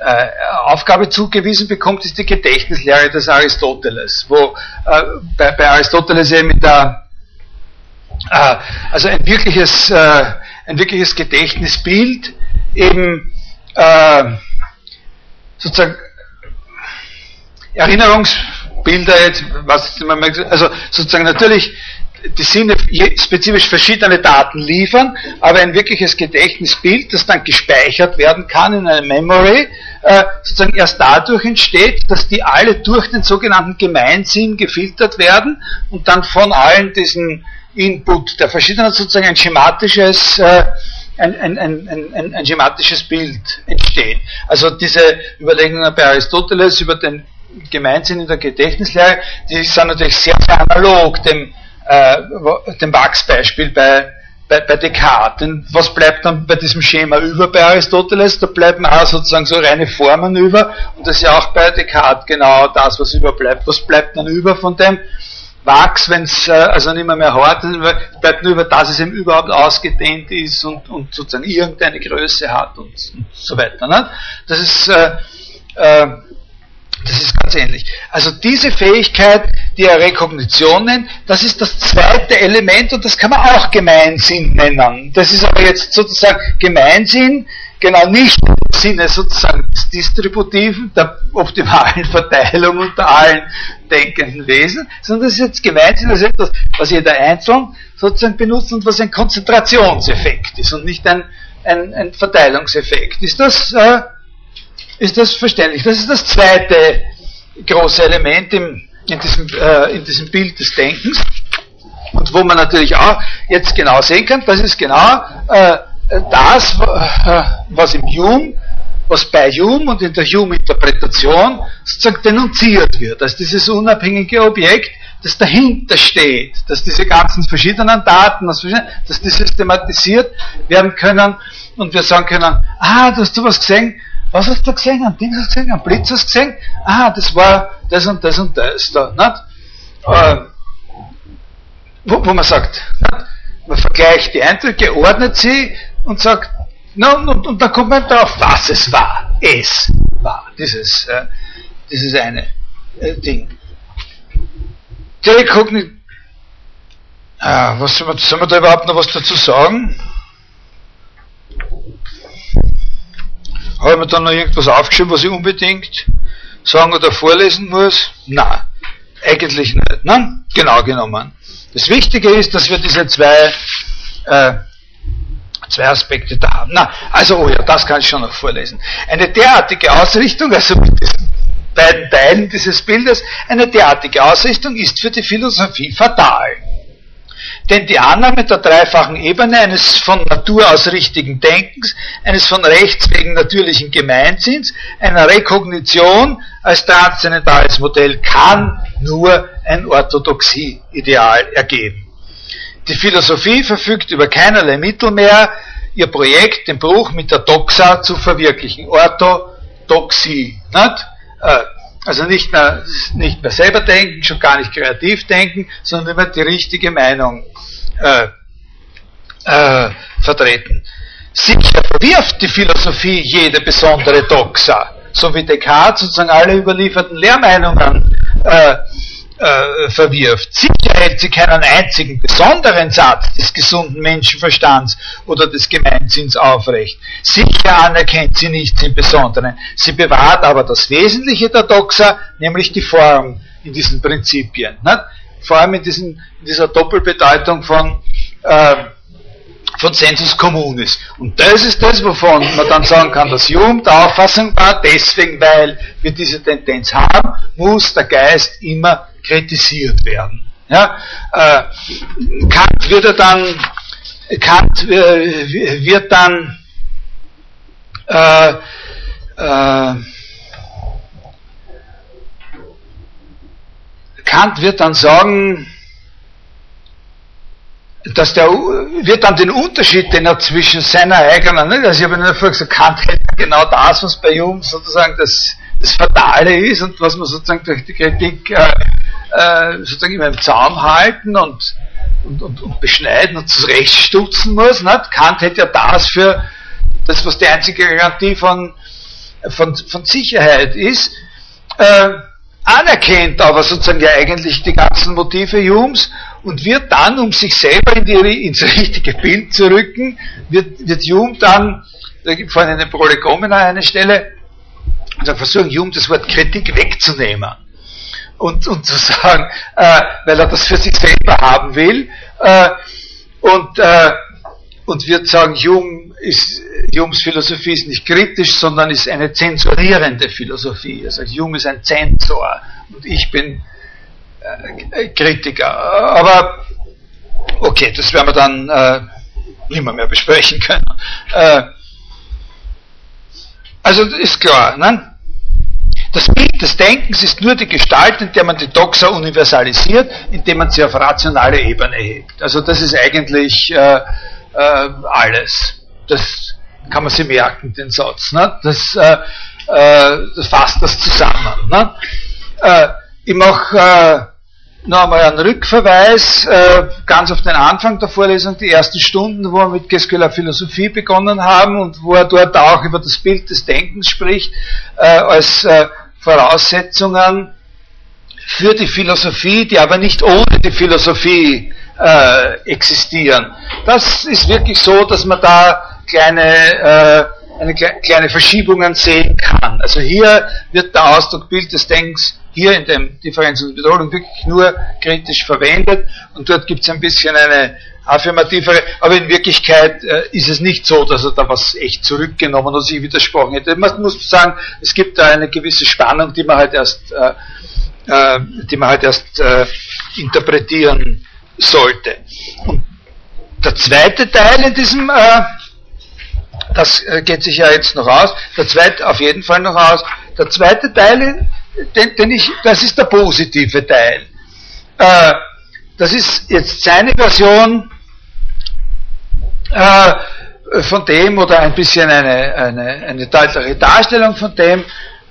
äh, Aufgabe zugewiesen bekommt, ist die Gedächtnislehre des Aristoteles, wo äh, bei, bei Aristoteles eben mit der also ein wirkliches, äh, ein wirkliches Gedächtnisbild eben äh, sozusagen Erinnerungsbilder jetzt, was also sozusagen natürlich die Sinne spezifisch verschiedene Daten liefern, aber ein wirkliches Gedächtnisbild, das dann gespeichert werden kann in einer Memory, äh, sozusagen erst dadurch entsteht, dass die alle durch den sogenannten Gemeinsinn gefiltert werden und dann von allen diesen Input der verschiedenen sozusagen ein schematisches, äh, ein, ein, ein, ein, schematisches Bild entsteht. Also diese Überlegungen bei Aristoteles über den Gemeinsinn in der Gedächtnislehre, die sind natürlich sehr, sehr analog dem, äh, dem Wachsbeispiel bei, bei, bei Descartes. Denn was bleibt dann bei diesem Schema über bei Aristoteles? Da bleiben auch sozusagen so reine Formen über. Und das ist ja auch bei Descartes genau das, was überbleibt. Was bleibt dann über von dem? Wachs, wenn es äh, also nicht mehr, mehr hart ist, bleibt nur über das es eben überhaupt ausgedehnt ist und, und sozusagen irgendeine Größe hat und, und so weiter. Ne? Das ist äh, äh, das ist ganz ähnlich. Also diese Fähigkeit, die er Rekognition nennt, das ist das zweite Element und das kann man auch Gemeinsinn nennen. Das ist aber jetzt sozusagen Gemeinsinn, genau nicht im Sinne sozusagen des distributiven, der optimalen Verteilung unter allen denkenden Wesen, sondern das ist jetzt Gemeinsinn, das ist etwas, was jeder Einzelne sozusagen benutzt und was ein Konzentrationseffekt ist und nicht ein, ein, ein Verteilungseffekt. Ist das äh, ist das verständlich. Das ist das zweite große Element im, in, diesem, äh, in diesem Bild des Denkens. Und wo man natürlich auch jetzt genau sehen kann, das ist genau äh, das, äh, was im Hume was bei Hume und in der Hume-Interpretation sozusagen denunziert wird, als dieses unabhängige Objekt, das dahinter steht, dass diese ganzen verschiedenen Daten, dass die systematisiert werden können und wir sagen können, ah, du hast du was gesehen, was hast du gesehen, ein Ding hast du gesehen, ein Blitz hast du gesehen, ah, das war das und das und das da, nicht? Äh, wo, wo man sagt, nicht? man vergleicht die Eindrücke, ordnet sie und sagt, na, und, und dann kommt man darauf, was es war. Es war dieses, äh, dieses eine äh, Ding. Telekognit. Ah, was soll man, soll man da überhaupt noch was dazu sagen? Habe ich mir dann noch irgendwas aufgeschrieben, was ich unbedingt sagen oder vorlesen muss? Nein, eigentlich nicht. Nein, genau genommen. Das Wichtige ist, dass wir diese zwei, äh, zwei Aspekte da haben. Na, also, oh ja, das kann ich schon noch vorlesen. Eine derartige Ausrichtung, also mit diesen beiden Teilen dieses Bildes, eine derartige Ausrichtung ist für die Philosophie fatal. Denn die Annahme der dreifachen Ebene eines von Natur aus richtigen Denkens, eines von Rechts wegen natürlichen Gemeinsinns, einer Rekognition als transzendentales Modell kann nur ein Orthodoxie-Ideal ergeben. Die Philosophie verfügt über keinerlei Mittel mehr, ihr Projekt, den Bruch mit der Doxa zu verwirklichen. Orthodoxie. Nicht? Äh, also nicht mehr, nicht mehr selber denken, schon gar nicht kreativ denken, sondern immer die richtige Meinung äh, äh, vertreten. Sicher verwirft die Philosophie jede besondere Doxa, so wie Descartes sozusagen alle überlieferten Lehrmeinungen äh, äh, verwirft. Sicher hält sie keinen einzigen besonderen Satz des gesunden Menschenverstands oder des Gemeinsinns aufrecht. Sicher anerkennt sie nichts im Besonderen. Sie bewahrt aber das Wesentliche der Doxa, nämlich die Form in diesen Prinzipien. Nicht? Vor allem in, diesen, in dieser Doppelbedeutung von äh, von Sensus Communis. Und das ist das, wovon man dann sagen kann, dass Hume der Auffassung war, deswegen, weil wir diese Tendenz haben, muss der Geist immer kritisiert werden. Ja, äh, Kant wird er dann, Kant äh, wird dann äh, äh, Kant wird dann sagen, dass der wird dann den Unterschied, den er zwischen seiner eigenen, ne, also ich habe ja vorher gesagt, Kant hält genau das, was bei Hume sozusagen das, das Fatale ist und was man sozusagen durch die Kritik äh, äh, sozusagen immer im Zaum halten und, und, und, und beschneiden und zurechtstutzen muss. Nicht? Kant hätte ja das für das, was die einzige Garantie von, von, von Sicherheit ist. Äh, anerkennt aber sozusagen ja eigentlich die ganzen Motive Humes und wird dann, um sich selber in die, ins richtige Bild zu rücken, wird, wird Hume dann, da gibt vorhin eine Prolegomena eine Stelle, sagt, versuchen Hume das Wort Kritik wegzunehmen. Und, und zu sagen, äh, weil er das für sich selber haben will, äh, und, äh, und wird sagen, Hume ist, Humes Philosophie ist nicht kritisch, sondern ist eine zensurierende Philosophie. Sagt, Hume ist ein Zensor und ich bin äh, Kritiker. Aber okay, das werden wir dann äh, nimmer mehr besprechen können. Äh, also ist klar, ne? Das Bild des Denkens ist nur die Gestalt, in der man die Doxa universalisiert, indem man sie auf rationale Ebene hebt. Also das ist eigentlich äh, äh, alles. Das kann man sich merken, den Satz. Ne? Das, äh, äh das fasst das zusammen. Ne? Äh, ich mache noch einmal einen Rückverweis, äh, ganz auf den Anfang der Vorlesung, die ersten Stunden, wo wir mit Gescular Philosophie begonnen haben und wo er dort auch über das Bild des Denkens spricht, äh, als äh, Voraussetzungen für die Philosophie, die aber nicht ohne die Philosophie existieren. Das ist wirklich so, dass man da kleine, eine kleine Verschiebungen sehen kann. Also hier wird der Ausdruck Bild des Denkens hier in dem Differenz und Wiederholung wirklich nur kritisch verwendet und dort gibt es ein bisschen eine affirmativere, aber in Wirklichkeit äh, ist es nicht so, dass er da was echt zurückgenommen oder sich widersprochen hätte. Man muss sagen, es gibt da eine gewisse Spannung, die man halt erst, äh, äh, die man halt erst äh, interpretieren sollte. Und der zweite Teil in diesem, äh, das äh, geht sich ja jetzt noch aus. Der zweite auf jeden Fall noch aus. Der zweite Teil, den, den ich, das ist der positive Teil. Äh, das ist jetzt seine Version äh, von dem oder ein bisschen eine, eine, eine deutlichere Darstellung von dem,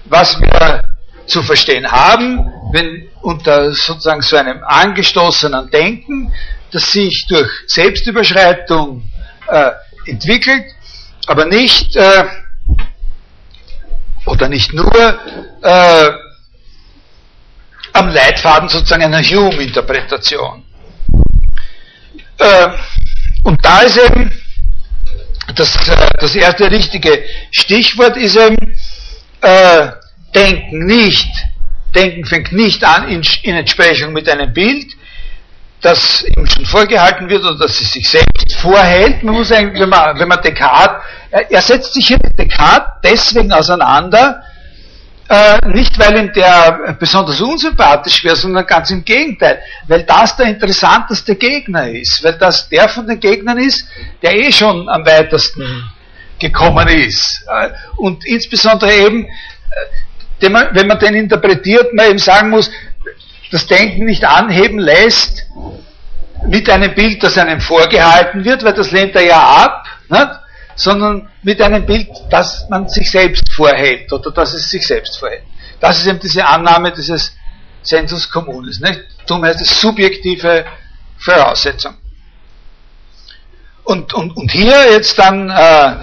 was wir zu verstehen haben, wenn unter sozusagen so einem angestoßenen Denken, das sich durch Selbstüberschreitung äh, entwickelt, aber nicht äh, oder nicht nur äh, am Leitfaden sozusagen einer Hume-Interpretation. Äh, und da ist eben das, äh, das erste richtige Stichwort ist eben äh, Denken nicht. Denken fängt nicht an in, in Entsprechung mit einem Bild, das ihm schon vorgehalten wird oder das es sich selbst vorhält. Man muss eigentlich, wenn man, wenn man Descartes, er, er setzt sich hier mit Descartes deswegen auseinander, äh, nicht weil ihm der besonders unsympathisch wäre, sondern ganz im Gegenteil, weil das der interessanteste Gegner ist, weil das der von den Gegnern ist, der eh schon am weitesten gekommen ist. Äh, und insbesondere eben, äh, wenn man den interpretiert, man eben sagen muss, das Denken nicht anheben lässt mit einem Bild, das einem vorgehalten wird, weil das lehnt er ja ab, nicht? Sondern mit einem Bild, das man sich selbst vorhält oder dass es sich selbst vorhält. Das ist eben diese Annahme dieses Sensus communis. Nicht? Darum heißt es subjektive Voraussetzung. Und, und, und hier jetzt dann äh,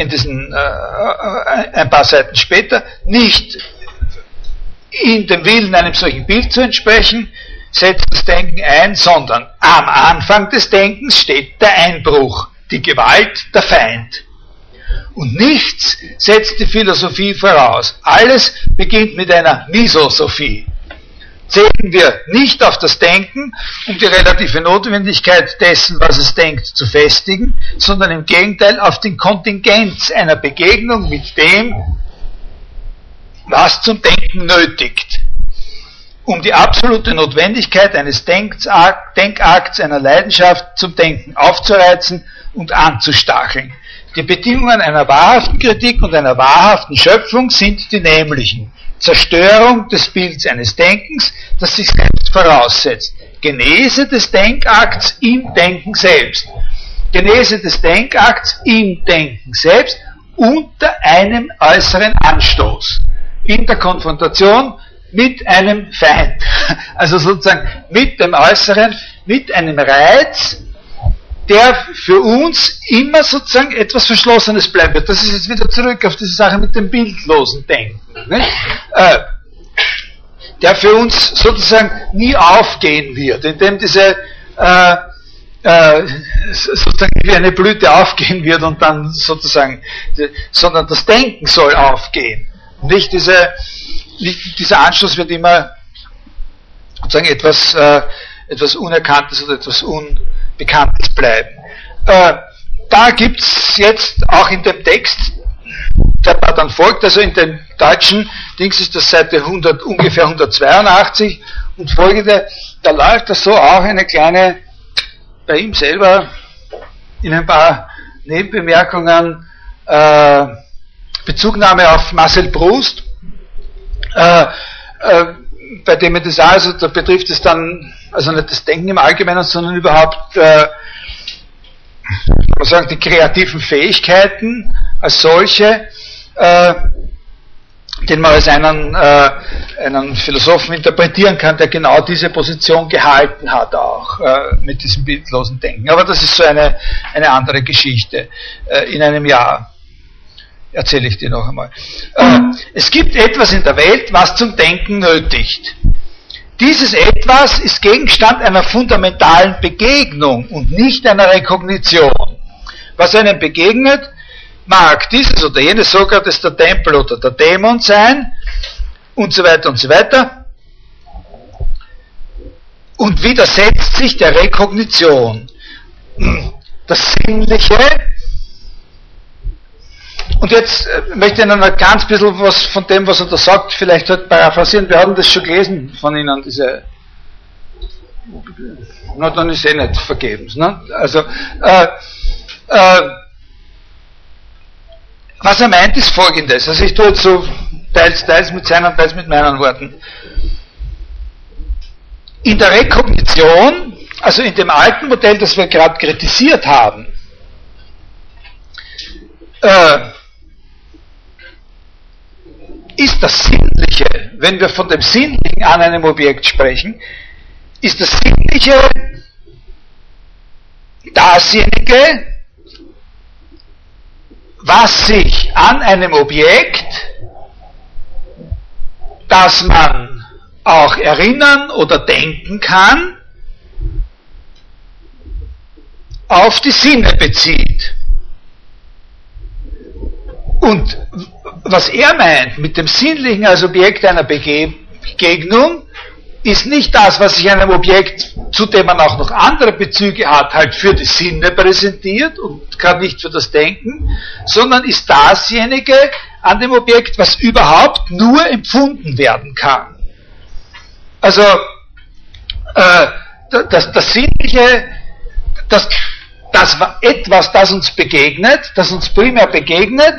in diesen äh, äh ein paar Seiten später nicht in dem Willen einem solchen Bild zu entsprechen, setzt das Denken ein, sondern am Anfang des Denkens steht der Einbruch, die Gewalt, der Feind. Und nichts setzt die Philosophie voraus. Alles beginnt mit einer Misosophie. Zählen wir nicht auf das Denken, um die relative Notwendigkeit dessen, was es denkt, zu festigen, sondern im Gegenteil auf den Kontingenz einer Begegnung mit dem, was zum Denken nötigt. Um die absolute Notwendigkeit eines Denkakts, einer Leidenschaft zum Denken aufzureizen und anzustacheln. Die Bedingungen einer wahrhaften Kritik und einer wahrhaften Schöpfung sind die nämlichen. Zerstörung des Bilds eines Denkens, das sich selbst voraussetzt. Genese des Denkakts im Denken selbst. Genese des Denkakts im Denken selbst unter einem äußeren Anstoß in der Konfrontation mit einem Feind. [laughs] Also sozusagen mit dem Äußeren, mit einem Reiz, der für uns immer sozusagen etwas Verschlossenes bleiben wird. Das ist jetzt wieder zurück auf diese Sache mit dem bildlosen Denken. Äh, der für uns sozusagen nie aufgehen wird, indem diese äh, äh, sozusagen wie eine Blüte aufgehen wird und dann sozusagen, sondern das Denken soll aufgehen. Nicht, diese, nicht dieser Anschluss wird immer sozusagen etwas, äh, etwas Unerkanntes oder etwas Unbekanntes bleiben. Äh, da gibt es jetzt auch in dem Text, der da dann folgt, also in dem deutschen Dings ist das Seite 100, ungefähr 182 und folgende, da läuft das so auch eine kleine, bei ihm selber in ein paar Nebenbemerkungen, äh, Bezugnahme auf Marcel Proust, äh, äh, bei dem das also, da betrifft es dann, also nicht das Denken im Allgemeinen, sondern überhaupt, äh, man sagen, die kreativen Fähigkeiten als solche, äh, den man als einen, äh, einen Philosophen interpretieren kann, der genau diese Position gehalten hat, auch äh, mit diesem bildlosen Denken. Aber das ist so eine, eine andere Geschichte äh, in einem Jahr erzähle ich dir noch einmal. Äh, es gibt etwas in der Welt, was zum Denken nötigt. Dieses etwas ist Gegenstand einer fundamentalen Begegnung und nicht einer Rekognition. Was einem begegnet, mag dieses oder jenes Sokrates der Tempel oder der Dämon sein und so weiter und so weiter und widersetzt sich der Rekognition. Das Sinnliche und jetzt äh, möchte ich Ihnen ein ganz bisschen was von dem, was er da sagt, vielleicht halt paraphrasieren. Wir haben das schon gelesen von Ihnen, diese. Na, dann ist eh nicht vergebens. Ne? Also, äh, äh, was er meint, ist folgendes. Also ich tue jetzt so teils, teils mit seinen, teils mit meinen Worten. In der Rekognition, also in dem alten Modell, das wir gerade kritisiert haben, äh, ist das Sinnliche, wenn wir von dem Sinnlichen an einem Objekt sprechen, ist das Sinnliche dasjenige, was sich an einem Objekt, das man auch erinnern oder denken kann, auf die Sinne bezieht. Und was er meint mit dem Sinnlichen als Objekt einer Begegnung, ist nicht das, was sich einem Objekt, zu dem man auch noch andere Bezüge hat, halt für die Sinne präsentiert und gerade nicht für das Denken, sondern ist dasjenige an dem Objekt, was überhaupt nur empfunden werden kann. Also äh, das, das Sinnliche, das, das etwas, das uns begegnet, das uns primär begegnet,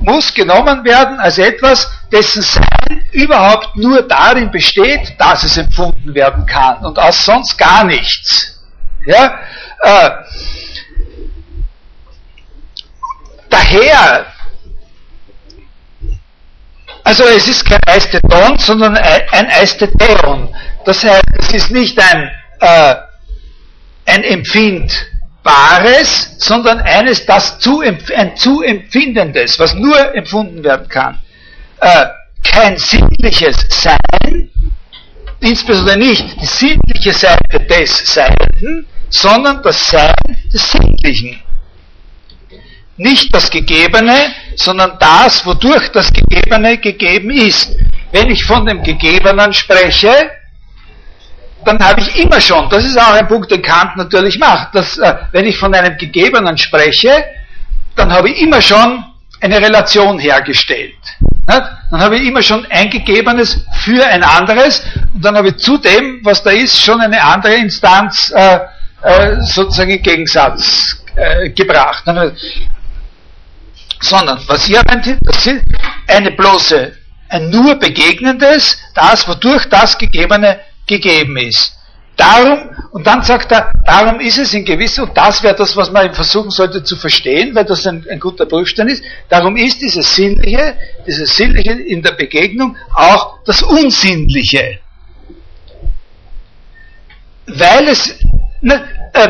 muss genommen werden als etwas, dessen Sein überhaupt nur darin besteht, dass es empfunden werden kann und aus sonst gar nichts. Ja? Äh, daher, also es ist kein Eisteton, sondern ein Eisteteon. Das heißt, es ist nicht ein, äh, ein Empfind, Bares, sondern eines, das zu, ein zu empfindendes, was nur empfunden werden kann. Äh, kein sinnliches Sein, insbesondere nicht die sinnliche Seite des Seienden, sondern das Sein des Sinnlichen. Nicht das Gegebene, sondern das, wodurch das Gegebene gegeben ist. Wenn ich von dem Gegebenen spreche, dann habe ich immer schon, das ist auch ein Punkt, den Kant natürlich macht, dass äh, wenn ich von einem Gegebenen spreche, dann habe ich immer schon eine Relation hergestellt. Nicht? Dann habe ich immer schon ein Gegebenes für ein anderes und dann habe ich zu dem, was da ist, schon eine andere Instanz äh, äh, sozusagen im Gegensatz äh, gebracht. Sondern, was ihr meint, das ist eine bloße, ein nur begegnendes, das, wodurch das Gegebene gegeben ist. Darum, und dann sagt er, darum ist es in gewisser, und das wäre das, was man versuchen sollte zu verstehen, weil das ein, ein guter Prüfstand ist, darum ist dieses Sinnliche, dieses Sinnliche in der Begegnung auch das Unsinnliche. Weil es, ne, äh,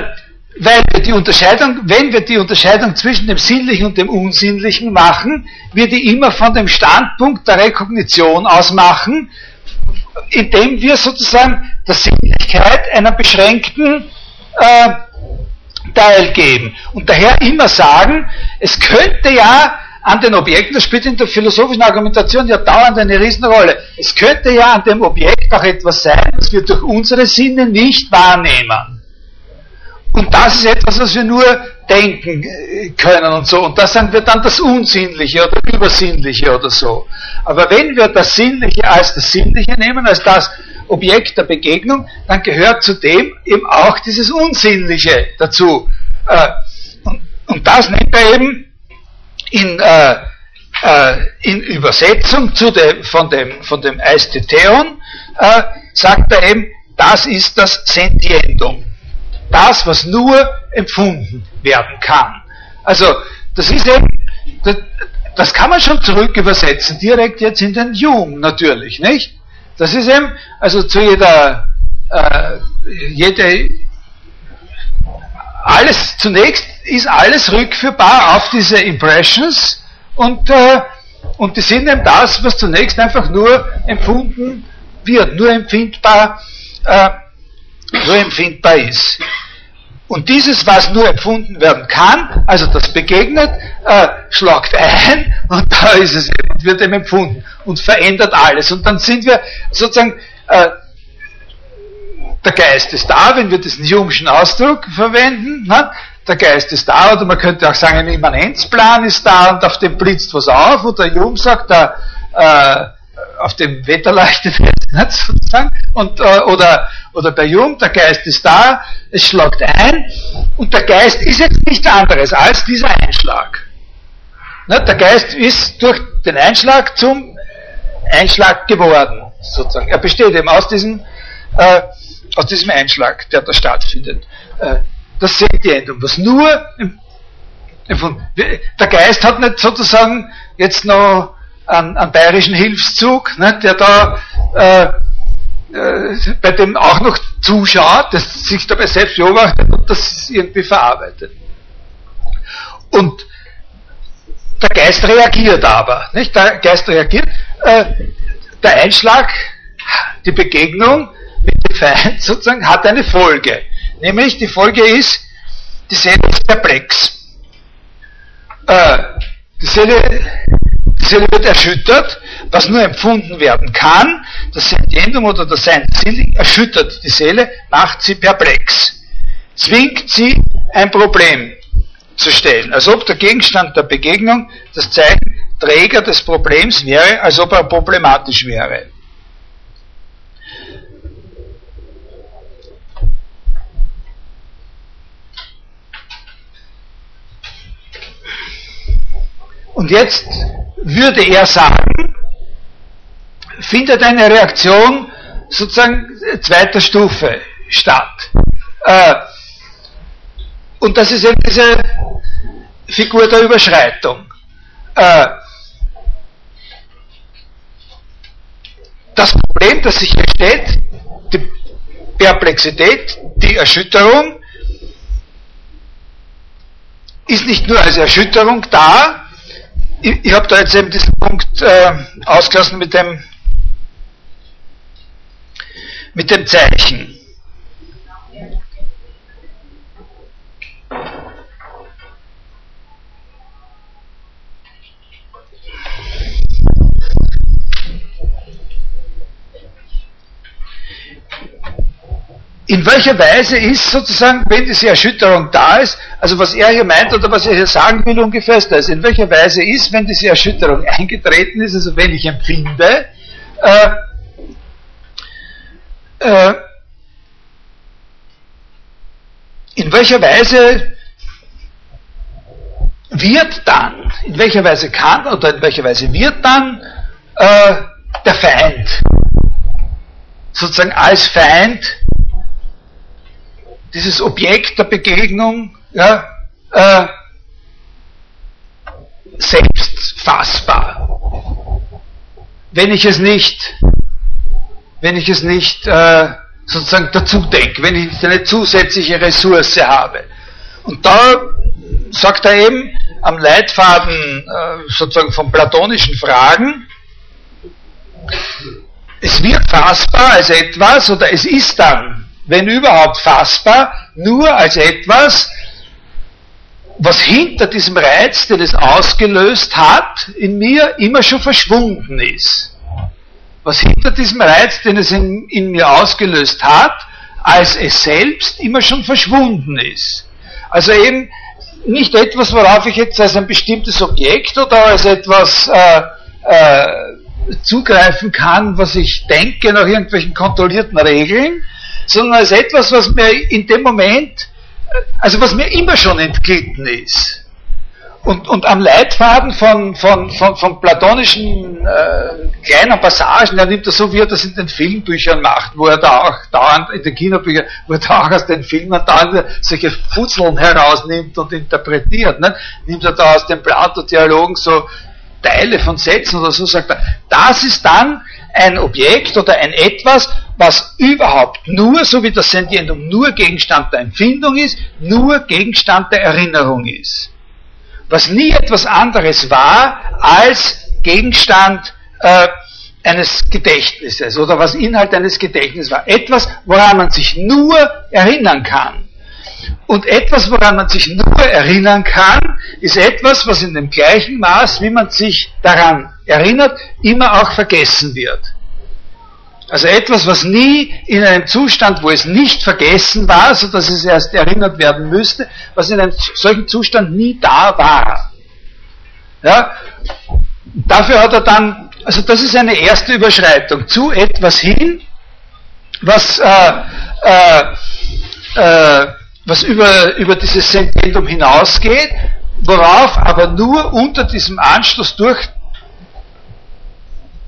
weil wir die Unterscheidung, wenn wir die Unterscheidung zwischen dem Sinnlichen und dem Unsinnlichen machen, wir die immer von dem Standpunkt der Rekognition aus machen, indem wir sozusagen der Sinnlichkeit einer beschränkten äh, Teil geben. Und daher immer sagen, es könnte ja an den Objekten, das spielt in der philosophischen Argumentation ja dauernd eine Riesenrolle, es könnte ja an dem Objekt auch etwas sein, das wir durch unsere Sinne nicht wahrnehmen. Und das ist etwas, was wir nur denken äh, können und so. Und das sagen wir dann das Unsinnliche oder Übersinnliche oder so. Aber wenn wir das Sinnliche als das Sinnliche nehmen, als das Objekt der Begegnung, dann gehört zu dem eben auch dieses Unsinnliche dazu. Äh, und das nennt er eben in, äh, in Übersetzung zu dem, von dem, von dem Eistetheon, sagt er eben, das ist das Sentientum das, was nur empfunden werden kann. Also, das ist eben, das, das kann man schon zurück übersetzen, direkt jetzt in den Jung natürlich, nicht? Das ist eben, also zu jeder, äh, jede, alles, zunächst ist alles rückführbar auf diese Impressions und, äh, und die sind eben das, was zunächst einfach nur empfunden wird, nur empfindbar, äh, nur empfindbar ist. Und dieses, was nur empfunden werden kann, also das begegnet, äh, schlagt ein und [laughs] da ist es wird eben empfunden und verändert alles. Und dann sind wir sozusagen, äh, der Geist ist da, wenn wir diesen Jungschen Ausdruck verwenden, ne? der Geist ist da, oder man könnte auch sagen, ein Immanenzplan ist da und auf dem blitzt was auf, und der Jung sagt, der, äh, auf dem Wetter leuchtet [laughs] sozusagen, und, äh, oder, oder bei Jung, der Geist ist da, es schlagt ein, und der Geist ist jetzt nichts anderes als dieser Einschlag. Ne, der Geist ist durch den Einschlag zum Einschlag geworden, sozusagen. Er besteht eben aus diesem, äh, aus diesem Einschlag, der da stattfindet. Äh, das Sentientum, was nur im, der Geist hat nicht sozusagen jetzt noch einen, einen bayerischen Hilfszug, ne, der da äh, äh, bei dem auch noch zuschaut, das sich dabei selbst beobachtet und das irgendwie verarbeitet. Und der Geist reagiert aber, nicht? Der Geist reagiert, äh, der Einschlag, die Begegnung mit dem Feind sozusagen hat eine Folge. Nämlich die Folge ist, die Seele ist perplex. Äh, die Seele Seele wird erschüttert, was nur empfunden werden kann. Das Sentientum oder das Sein erschüttert die Seele, macht sie perplex. Zwingt sie, ein Problem zu stellen. Als ob der Gegenstand der Begegnung das Zeichen Träger des Problems wäre, als ob er problematisch wäre. Und jetzt würde er sagen, findet eine Reaktion sozusagen zweiter Stufe statt. Äh, und das ist eben diese Figur der Überschreitung. Äh, das Problem, das sich hier steht, die Perplexität, die Erschütterung, ist nicht nur als Erschütterung da, ich, ich habe da jetzt eben diesen Punkt äh, ausgelassen mit dem, mit dem Zeichen. In welcher Weise ist sozusagen, wenn diese Erschütterung da ist, also was er hier meint oder was er hier sagen will ungefähr ist das, in welcher Weise ist, wenn diese Erschütterung eingetreten ist, also wenn ich empfinde, äh, äh, in welcher Weise wird dann, in welcher Weise kann oder in welcher Weise wird dann äh, der Feind sozusagen als Feind dieses Objekt der Begegnung ja, äh, selbst fassbar. Wenn ich es nicht, wenn ich es nicht äh, sozusagen dazu denke, wenn ich nicht eine zusätzliche Ressource habe. Und da sagt er eben am Leitfaden äh, sozusagen von platonischen Fragen, es wird fassbar als etwas oder es ist dann wenn überhaupt fassbar, nur als etwas, was hinter diesem Reiz, den es ausgelöst hat, in mir immer schon verschwunden ist. Was hinter diesem Reiz, den es in, in mir ausgelöst hat, als es selbst immer schon verschwunden ist. Also eben nicht etwas, worauf ich jetzt als ein bestimmtes Objekt oder als etwas äh, äh, zugreifen kann, was ich denke nach irgendwelchen kontrollierten Regeln, sondern als etwas, was mir in dem Moment, also was mir immer schon entglitten ist. Und, und am Leitfaden von, von, von, von platonischen äh, kleinen Passagen, er nimmt das so, wie er das in den Filmbüchern macht, wo er da auch dauernd, in den Kinderbüchern, wo er da auch aus den Filmen dauernd solche Futzeln herausnimmt und interpretiert. Ne? Nimmt er da aus den Plato-Dialogen so Teile von Sätzen oder so, sagt er, das ist dann ein Objekt oder ein Etwas, was überhaupt nur, so wie das Sentientum nur Gegenstand der Empfindung ist, nur Gegenstand der Erinnerung ist. Was nie etwas anderes war als Gegenstand äh, eines Gedächtnisses oder was Inhalt eines Gedächtnisses war. Etwas, woran man sich nur erinnern kann. Und etwas, woran man sich nur erinnern kann, ist etwas, was in dem gleichen Maß, wie man sich daran erinnert, immer auch vergessen wird. Also etwas, was nie in einem Zustand, wo es nicht vergessen war, so dass es erst erinnert werden müsste, was in einem solchen Zustand nie da war. Ja? Dafür hat er dann, also das ist eine erste Überschreitung, zu etwas hin, was, äh, äh, äh, was über, über dieses Sentimentum hinausgeht, worauf aber nur unter diesem Anstoß durch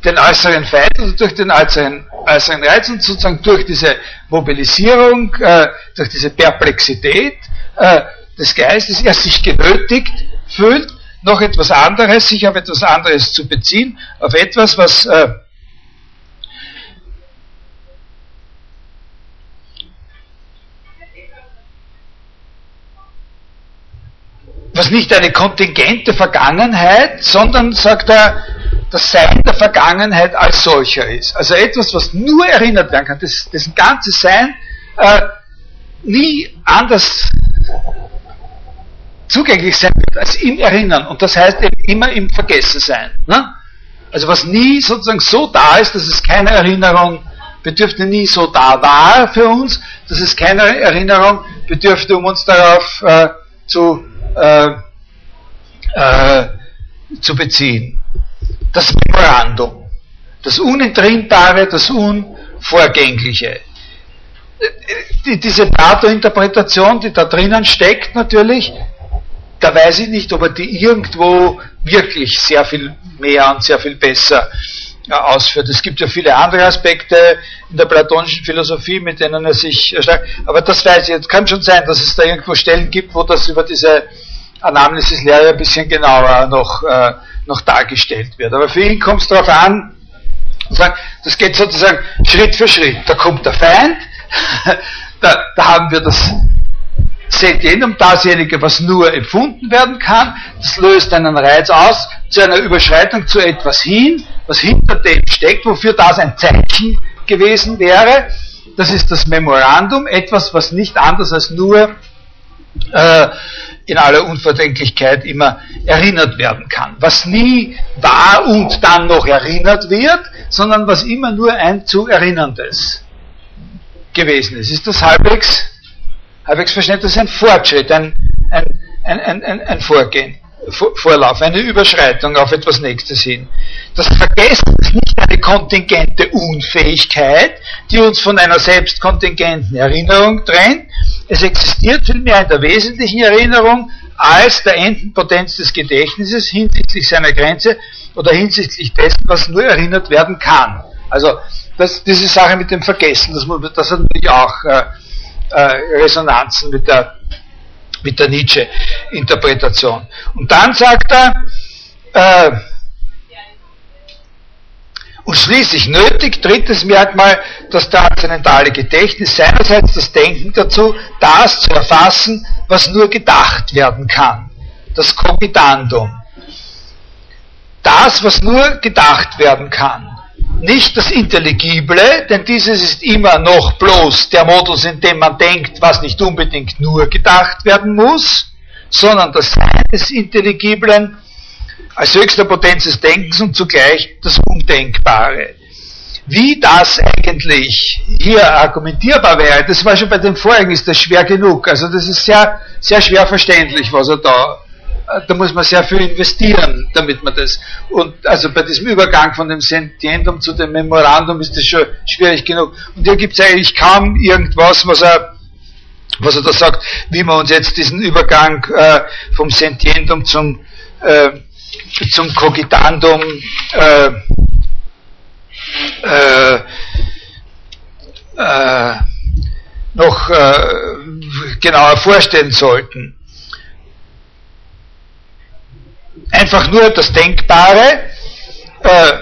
den äußeren Feind oder durch den äußeren, äußeren Reiz und sozusagen durch diese Mobilisierung, äh, durch diese Perplexität äh, des Geistes er sich genötigt fühlt, noch etwas anderes, sich auf etwas anderes zu beziehen, auf etwas, was äh, was nicht eine kontingente Vergangenheit, sondern, sagt er, das Sein der Vergangenheit als solcher ist. Also etwas, was nur erinnert werden kann, das, dessen ganzes Sein äh, nie anders zugänglich sein wird als im Erinnern. Und das heißt eben immer im Vergessensein. Ne? Also was nie sozusagen so da ist, dass es keine Erinnerung bedürfte, nie so da war für uns, dass es keine Erinnerung bedürfte, um uns darauf äh, zu, äh, äh, zu beziehen. Das Memorandum, das Unentrinnbare, das Unvorgängliche. Die, diese Plato-Interpretation, die da drinnen steckt natürlich, da weiß ich nicht, ob er die irgendwo wirklich sehr viel mehr und sehr viel besser äh, ausführt. Es gibt ja viele andere Aspekte in der platonischen Philosophie, mit denen er sich erschreckt. Aber das weiß ich jetzt. Kann schon sein, dass es da irgendwo Stellen gibt, wo das über diese Anamnesis-Lehre ein bisschen genauer noch, äh, noch dargestellt wird. Aber für ihn kommt es darauf an, das geht sozusagen Schritt für Schritt. Da kommt der Feind, [laughs] da, da haben wir das Sentientum, dasjenige, was nur empfunden werden kann, das löst einen Reiz aus zu einer Überschreitung zu etwas hin, was hinter dem steckt, wofür das ein Zeichen gewesen wäre. Das ist das Memorandum, etwas, was nicht anders als nur äh, in aller Unverdenklichkeit immer erinnert werden kann. Was nie war und dann noch erinnert wird, sondern was immer nur ein zu erinnerndes gewesen ist. Ist das halbwegs halbwegs verständlich, das ist ein Fortschritt, ein, ein, ein, ein, ein Vorgehen, Vorlauf, eine Überschreitung auf etwas Nächstes hin. Das Vergessen ist nicht eine kontingente Unfähigkeit, die uns von einer selbstkontingenten Erinnerung trennt. Es existiert vielmehr in der wesentlichen Erinnerung als der Endenpotenz des Gedächtnisses hinsichtlich seiner Grenze oder hinsichtlich dessen, was nur erinnert werden kann. Also das, diese Sache mit dem Vergessen, das, das hat natürlich auch äh, äh, Resonanzen mit der, mit der Nietzsche-Interpretation. Und dann sagt er, äh, und schließlich nötig, drittes Merkmal, das transzendentale Gedächtnis, seinerseits das Denken dazu, das zu erfassen, was nur gedacht werden kann. Das Cogitandum. Das, was nur gedacht werden kann nicht das Intelligible, denn dieses ist immer noch bloß der Modus, in dem man denkt, was nicht unbedingt nur gedacht werden muss, sondern das Sein des Intelligiblen als höchster Potenz des Denkens und zugleich das Undenkbare. Wie das eigentlich hier argumentierbar wäre, das war schon bei dem vorigen, ist das schwer genug. Also das ist sehr, sehr schwer verständlich, was er da da muss man sehr viel investieren, damit man das. Und also bei diesem Übergang von dem Sentientum zu dem Memorandum ist das schon schwierig genug. Und hier gibt es eigentlich kaum irgendwas, was er was er da sagt, wie man uns jetzt diesen Übergang äh, vom Sentientum zum, äh, zum Cogitandum äh, äh, äh, noch äh, genauer vorstellen sollten. Einfach nur das Denkbare, äh,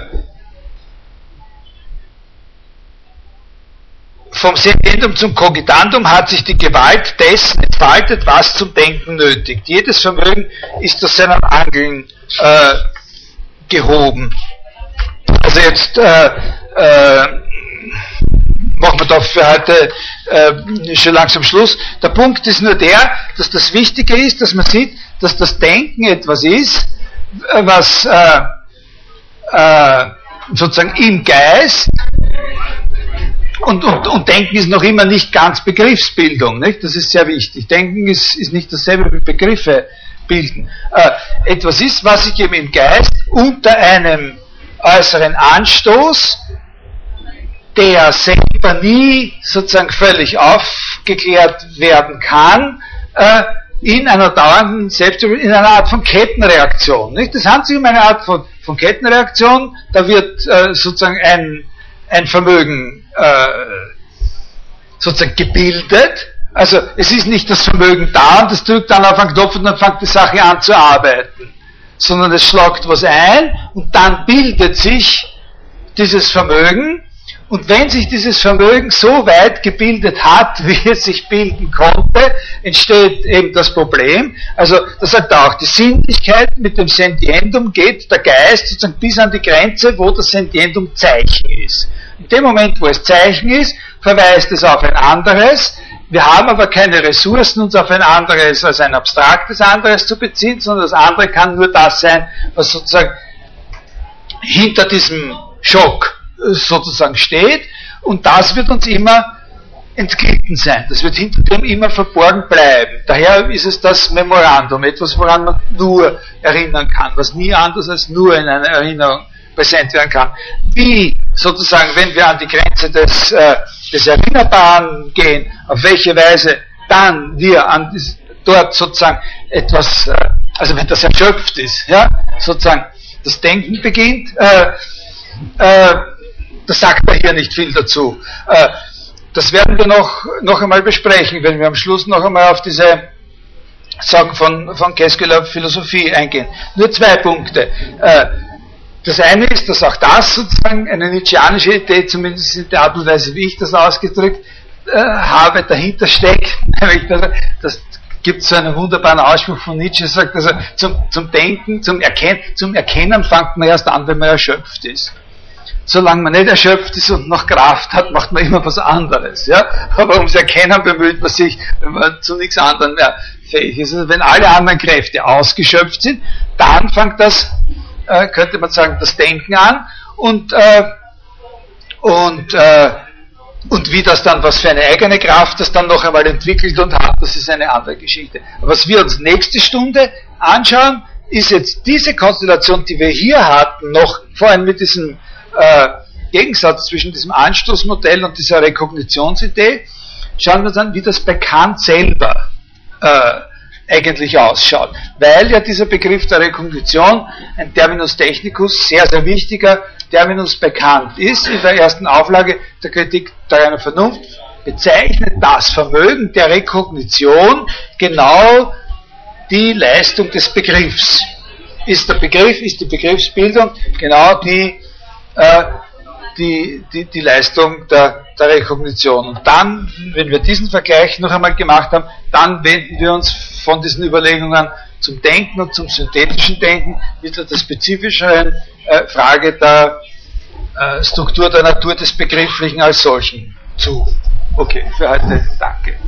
vom Sentendum zum Cogitandum hat sich die Gewalt dessen entfaltet, was zum Denken nötigt. Jedes Vermögen ist aus seinen Angeln äh, gehoben. Also jetzt äh, äh, machen wir da für heute äh, schon langsam Schluss. Der Punkt ist nur der, dass das Wichtige ist, dass man sieht, dass das Denken etwas ist, was äh, äh, sozusagen im Geist und, und, und Denken ist noch immer nicht ganz Begriffsbildung, nicht? das ist sehr wichtig. Denken ist, ist nicht dasselbe wie Begriffe bilden. Äh, etwas ist, was sich eben im Geist unter einem äußeren Anstoß, der selber nie sozusagen völlig aufgeklärt werden kann, äh, in einer dauernden Selbstüberwindung, in einer Art von Kettenreaktion. Nicht? Das handelt sich um eine Art von, von Kettenreaktion, da wird äh, sozusagen ein, ein Vermögen äh, sozusagen gebildet, also es ist nicht das Vermögen da und das drückt dann auf einen Knopf und dann fängt die Sache an zu arbeiten, sondern es schlagt was ein und dann bildet sich dieses Vermögen und wenn sich dieses Vermögen so weit gebildet hat, [laughs] wie es sich bilden konnte, entsteht eben das Problem. Also, das sagt auch, die Sinnlichkeit mit dem Sentientum geht der Geist sozusagen bis an die Grenze, wo das Sentientum Zeichen ist. In dem Moment, wo es Zeichen ist, verweist es auf ein anderes. Wir haben aber keine Ressourcen, uns auf ein anderes als ein abstraktes anderes zu beziehen, sondern das andere kann nur das sein, was sozusagen hinter diesem Schock sozusagen steht und das wird uns immer entglitten sein. Das wird hinter dem immer verborgen bleiben. Daher ist es das Memorandum, etwas, woran man nur erinnern kann, was nie anders als nur in einer Erinnerung präsent werden kann. Wie sozusagen, wenn wir an die Grenze des, äh, des Erinnerbaren gehen, auf welche Weise dann wir an dies, dort sozusagen etwas, äh, also wenn das erschöpft ist, ja, sozusagen das Denken beginnt, äh, äh, das sagt er hier nicht viel dazu. Äh, das werden wir noch, noch einmal besprechen, wenn wir am Schluss noch einmal auf diese Sagen von, von Keskeler Philosophie eingehen. Nur zwei Punkte. Äh, das eine ist, dass auch das sozusagen eine Nietzscheanische Idee, zumindest in der Art und Weise, wie ich das ausgedrückt äh, habe, dahinter steckt. [laughs] das gibt so einen wunderbaren Ausspruch von Nietzsche, sagt also, zum, zum Denken, zum, Erken zum Erkennen fängt man erst an, wenn man erschöpft ist solange man nicht erschöpft ist und noch Kraft hat, macht man immer was anderes. Ja? Aber ums Erkennen bemüht man sich, wenn man zu nichts anderem mehr fähig ist. Also wenn alle anderen Kräfte ausgeschöpft sind, dann fängt das, äh, könnte man sagen, das Denken an und, äh, und, äh, und wie das dann, was für eine eigene Kraft das dann noch einmal entwickelt und hat, das ist eine andere Geschichte. Was wir uns nächste Stunde anschauen, ist jetzt diese Konstellation, die wir hier hatten, noch vorhin mit diesem äh, Gegensatz zwischen diesem Anstoßmodell und dieser Rekognitionsidee, schauen wir uns an, wie das bei Kant selber äh, eigentlich ausschaut. Weil ja dieser Begriff der Rekognition, ein Terminus technicus, sehr, sehr wichtiger Terminus bei Kant ist, in der ersten Auflage der Kritik der reinen Vernunft, bezeichnet das Vermögen der Rekognition genau die Leistung des Begriffs. Ist der Begriff, ist die Begriffsbildung genau die äh, die, die, die Leistung der, der Rekognition. Und dann, wenn wir diesen Vergleich noch einmal gemacht haben, dann wenden wir uns von diesen Überlegungen zum Denken und zum synthetischen Denken wieder der spezifischeren äh, Frage der äh, Struktur der Natur des Begrifflichen als solchen zu. Okay, für heute danke.